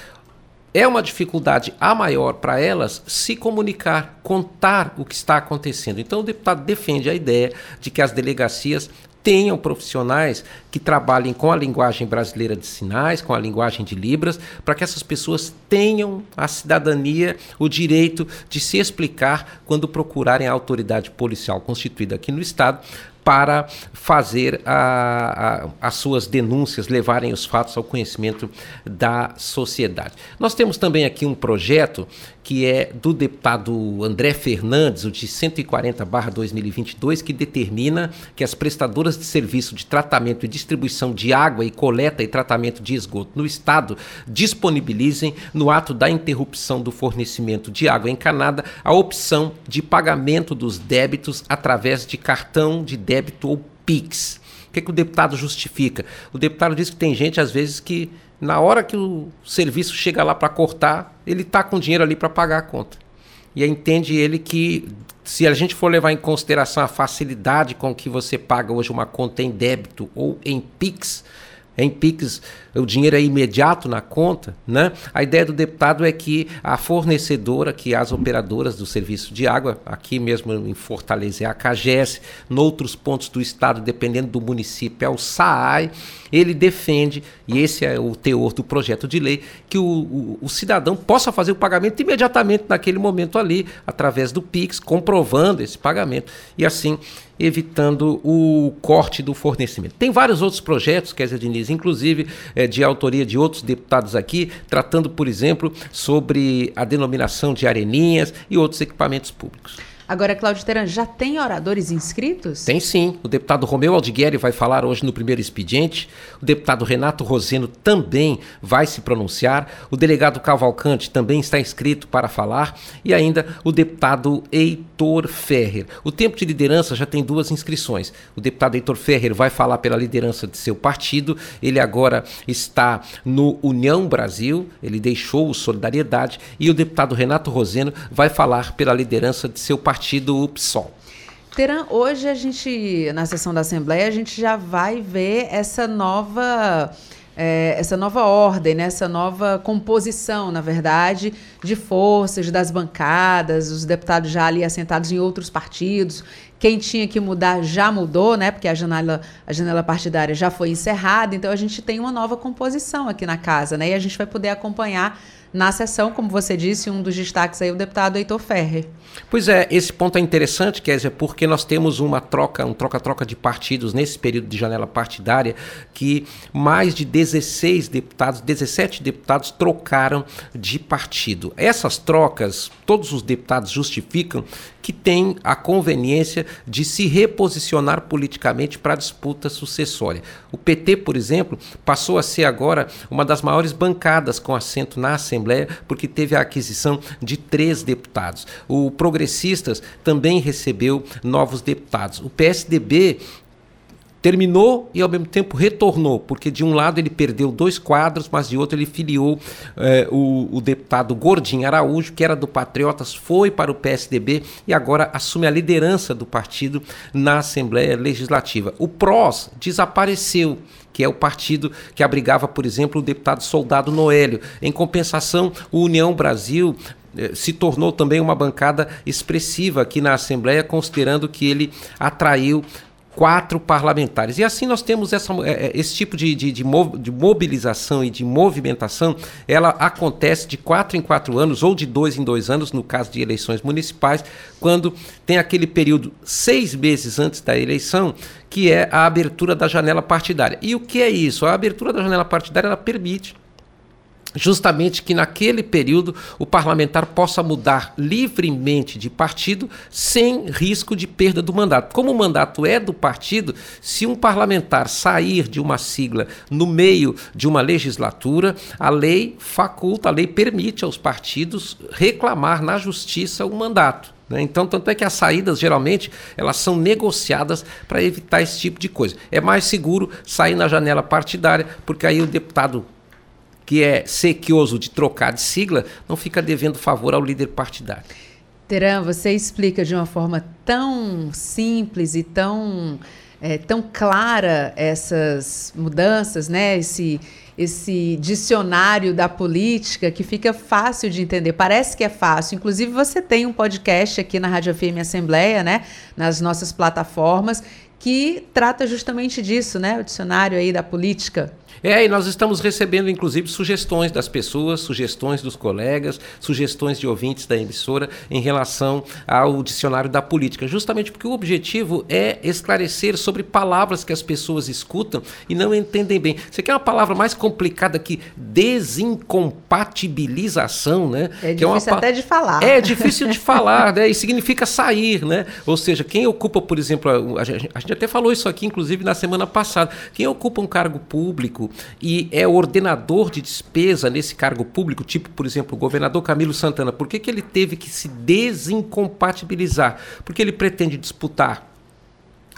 É uma dificuldade a maior para elas se comunicar, contar o que está acontecendo. Então, o deputado defende a ideia de que as delegacias tenham profissionais que trabalhem com a linguagem brasileira de sinais, com a linguagem de Libras, para que essas pessoas tenham a cidadania, o direito de se explicar quando procurarem a autoridade policial constituída aqui no Estado para fazer a, a, as suas denúncias, levarem os fatos ao conhecimento da sociedade. Nós temos também aqui um projeto que é do deputado André Fernandes, o de 140/2022, que determina que as prestadoras de serviço de tratamento e distribuição de água e coleta e tratamento de esgoto no estado disponibilizem no ato da interrupção do fornecimento de água encanada a opção de pagamento dos débitos através de cartão de débito ou Pix. O que, é que o deputado justifica? O deputado diz que tem gente, às vezes, que na hora que o serviço chega lá para cortar, ele está com dinheiro ali para pagar a conta. E entende ele que se a gente for levar em consideração a facilidade com que você paga hoje uma conta em débito ou em Pix, em Pix o dinheiro é imediato na conta, né? A ideia do deputado é que a fornecedora, que as operadoras do serviço de água, aqui mesmo em Fortaleza é a CAGES, noutros pontos do estado, dependendo do município, é o SAAI, ele defende, e esse é o teor do projeto de lei, que o, o, o cidadão possa fazer o pagamento imediatamente naquele momento ali, através do Pix, comprovando esse pagamento, e assim evitando o corte do fornecimento. Tem vários outros projetos, Kézia Diniz, inclusive é, de autoria de outros deputados aqui, tratando, por exemplo, sobre a denominação de areninhas e outros equipamentos públicos. Agora, Cláudio Teran, já tem oradores inscritos? Tem sim. O deputado Romeu Aldigueri vai falar hoje no primeiro expediente. O deputado Renato Roseno também vai se pronunciar. O delegado Cavalcante também está inscrito para falar. E ainda o deputado Heitor Ferrer. O tempo de liderança já tem duas inscrições. O deputado Heitor Ferrer vai falar pela liderança de seu partido. Ele agora está no União Brasil. Ele deixou o Solidariedade. E o deputado Renato Roseno vai falar pela liderança de seu partido partido PSOL. Teran, hoje a gente, na sessão da Assembleia, a gente já vai ver essa nova. É, essa nova ordem, né? essa nova composição, na verdade, de forças das bancadas, os deputados já ali assentados em outros partidos. Quem tinha que mudar já mudou, né? Porque a janela, a janela partidária já foi encerrada. Então a gente tem uma nova composição aqui na casa, né? E a gente vai poder acompanhar na sessão, como você disse, um dos destaques aí, o deputado Heitor Ferrer. Pois é, esse ponto é interessante, Kézia, porque nós temos uma troca, um troca-troca de partidos nesse período de janela partidária, que mais de 16 deputados, 17 deputados trocaram de partido. Essas trocas, todos os deputados justificam que tem a conveniência de se reposicionar politicamente para a disputa sucessória. O PT, por exemplo, passou a ser agora uma das maiores bancadas com assento na Assembleia, porque teve a aquisição de três deputados. O Progressistas também recebeu novos deputados. O PSDB terminou e ao mesmo tempo retornou, porque de um lado ele perdeu dois quadros, mas de outro ele filiou eh, o, o, deputado Gordinho Araújo, que era do Patriotas, foi para o PSDB e agora assume a liderança do partido na Assembleia Legislativa. O PROS desapareceu que é o partido que abrigava, por exemplo, o deputado Soldado Noélio. Em compensação, o União Brasil eh, se tornou também uma bancada expressiva aqui na Assembleia, considerando que ele atraiu quatro parlamentares. E assim nós temos essa, é, é, esse tipo de, de, de, mobilização e de movimentação, ela acontece de quatro em quatro anos ou de dois em dois anos, no caso de eleições municipais, quando tem aquele período seis meses antes da eleição, que é a abertura da janela partidária. E o que é isso? A abertura da janela partidária ela permite justamente que naquele período o parlamentar possa mudar livremente de partido sem risco de perda do mandato. Como o mandato é do partido, se um parlamentar sair de uma sigla no meio de uma legislatura, a lei faculta, a lei permite aos partidos reclamar na justiça o mandato. Né? Então, tanto é que as saídas, geralmente, elas são negociadas para evitar esse tipo de coisa. É mais seguro sair na janela partidária, porque aí o deputado que é sequioso de trocar de sigla, não fica devendo favor ao líder partidário. Teran, você explica de uma forma tão simples e tão, é, tão clara essas mudanças, né? Esse, esse dicionário da política que fica fácil de entender. Parece que é fácil. Inclusive, você tem um podcast aqui na Rádio FM Assembleia, né? Nas nossas plataformas, que trata justamente disso, né? O dicionário aí da política. É, e nós estamos recebendo, inclusive, sugestões das pessoas, sugestões dos colegas, sugestões de ouvintes da emissora em relação ao dicionário da política, justamente porque o objetivo é esclarecer sobre palavras que as pessoas escutam e não entendem bem. Você quer uma palavra mais complicada que desincompatibilização, né? É que difícil é uma, até de falar. É difícil de falar, né? E significa sair, né? Ou seja, quem ocupa, por exemplo, a gente, a gente até falou isso aqui, inclusive, na semana passada, quem ocupa um cargo público e é ordenador de despesa nesse cargo público, tipo, por exemplo, o governador Camilo Santana, por que, que ele teve que se desincompatibilizar? Porque ele pretende disputar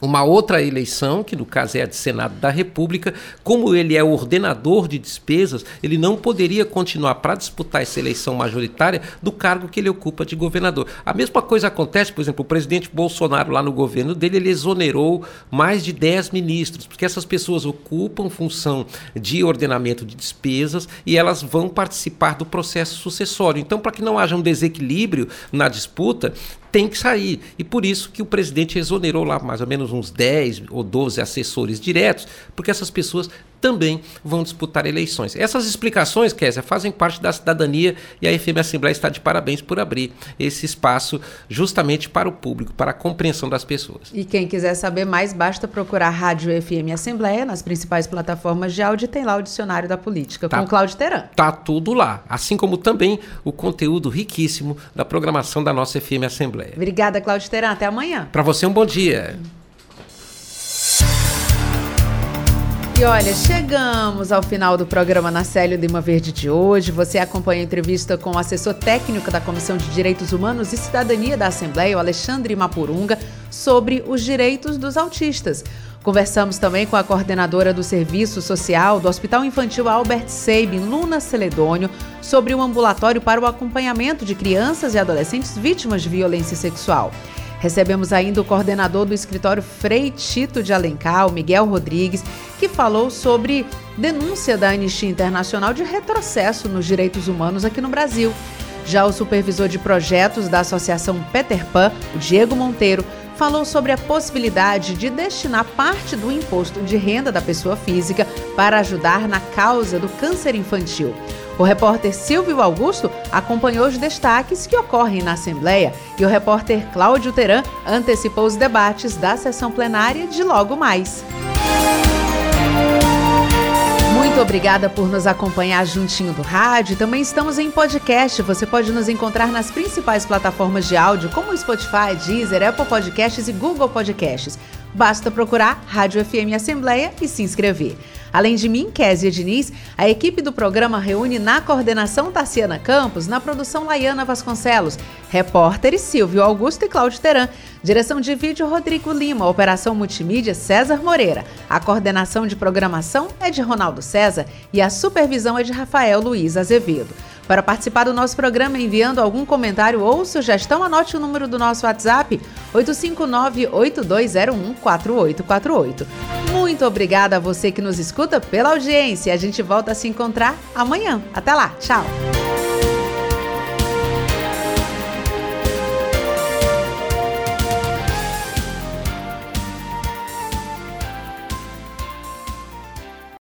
uma outra eleição, que no caso é a de Senado da República, como ele é ordenador de despesas, ele não poderia continuar para disputar essa eleição majoritária do cargo que ele ocupa de governador. A mesma coisa acontece, por exemplo, o presidente Bolsonaro lá no governo dele, ele exonerou mais de 10 ministros, porque essas pessoas ocupam função de ordenamento de despesas e elas vão participar do processo sucessório. Então, para que não haja um desequilíbrio na disputa, tem que sair. E por isso que o presidente exonerou lá mais ou menos uns 10 ou 12 assessores diretos, porque essas pessoas também vão disputar eleições. Essas explicações, Kézia, fazem parte da cidadania e a FM Assembleia está de parabéns por abrir esse espaço justamente para o público, para a compreensão das pessoas. E quem quiser saber mais, basta procurar Rádio FM Assembleia nas principais plataformas de áudio e tem lá o Dicionário da Política, tá, com o Cláudio Teran. Tá tudo lá, assim como também o conteúdo riquíssimo da programação da nossa FM Assembleia. Obrigada, Cláudio Teran. Até amanhã. Para você, um bom dia. E olha, chegamos ao final do programa na Célio Lima Verde de hoje. Você acompanha a entrevista com o assessor técnico da Comissão de Direitos Humanos e Cidadania da Assembleia, o Alexandre Mapurunga, sobre os direitos dos autistas. Conversamos também com a coordenadora do Serviço Social do Hospital Infantil Albert Sabin, Luna Celedônio, sobre o ambulatório para o acompanhamento de crianças e adolescentes vítimas de violência sexual. Recebemos ainda o coordenador do escritório Frei Tito de Alencar, Miguel Rodrigues, que falou sobre denúncia da Anistia Internacional de retrocesso nos direitos humanos aqui no Brasil. Já o supervisor de projetos da Associação Peter Pan, o Diego Monteiro, falou sobre a possibilidade de destinar parte do imposto de renda da pessoa física para ajudar na causa do câncer infantil. O repórter Silvio Augusto acompanhou os destaques que ocorrem na Assembleia e o repórter Cláudio Teran antecipou os debates da sessão plenária de logo mais. Muito obrigada por nos acompanhar juntinho do rádio. Também estamos em podcast. Você pode nos encontrar nas principais plataformas de áudio, como Spotify, Deezer, Apple Podcasts e Google Podcasts. Basta procurar Rádio FM Assembleia e se inscrever. Além de mim, Kézia Diniz, a equipe do programa reúne na coordenação Tassiana Campos, na produção Laiana Vasconcelos, repórteres Silvio Augusto e Cláudio Teran, direção de vídeo Rodrigo Lima, operação multimídia César Moreira, a coordenação de programação é de Ronaldo César e a supervisão é de Rafael Luiz Azevedo. Para participar do nosso programa enviando algum comentário ou sugestão, anote o número do nosso WhatsApp 859-8201-4848. Muito obrigada a você que nos escuta pela audiência. A gente volta a se encontrar amanhã. Até lá. Tchau.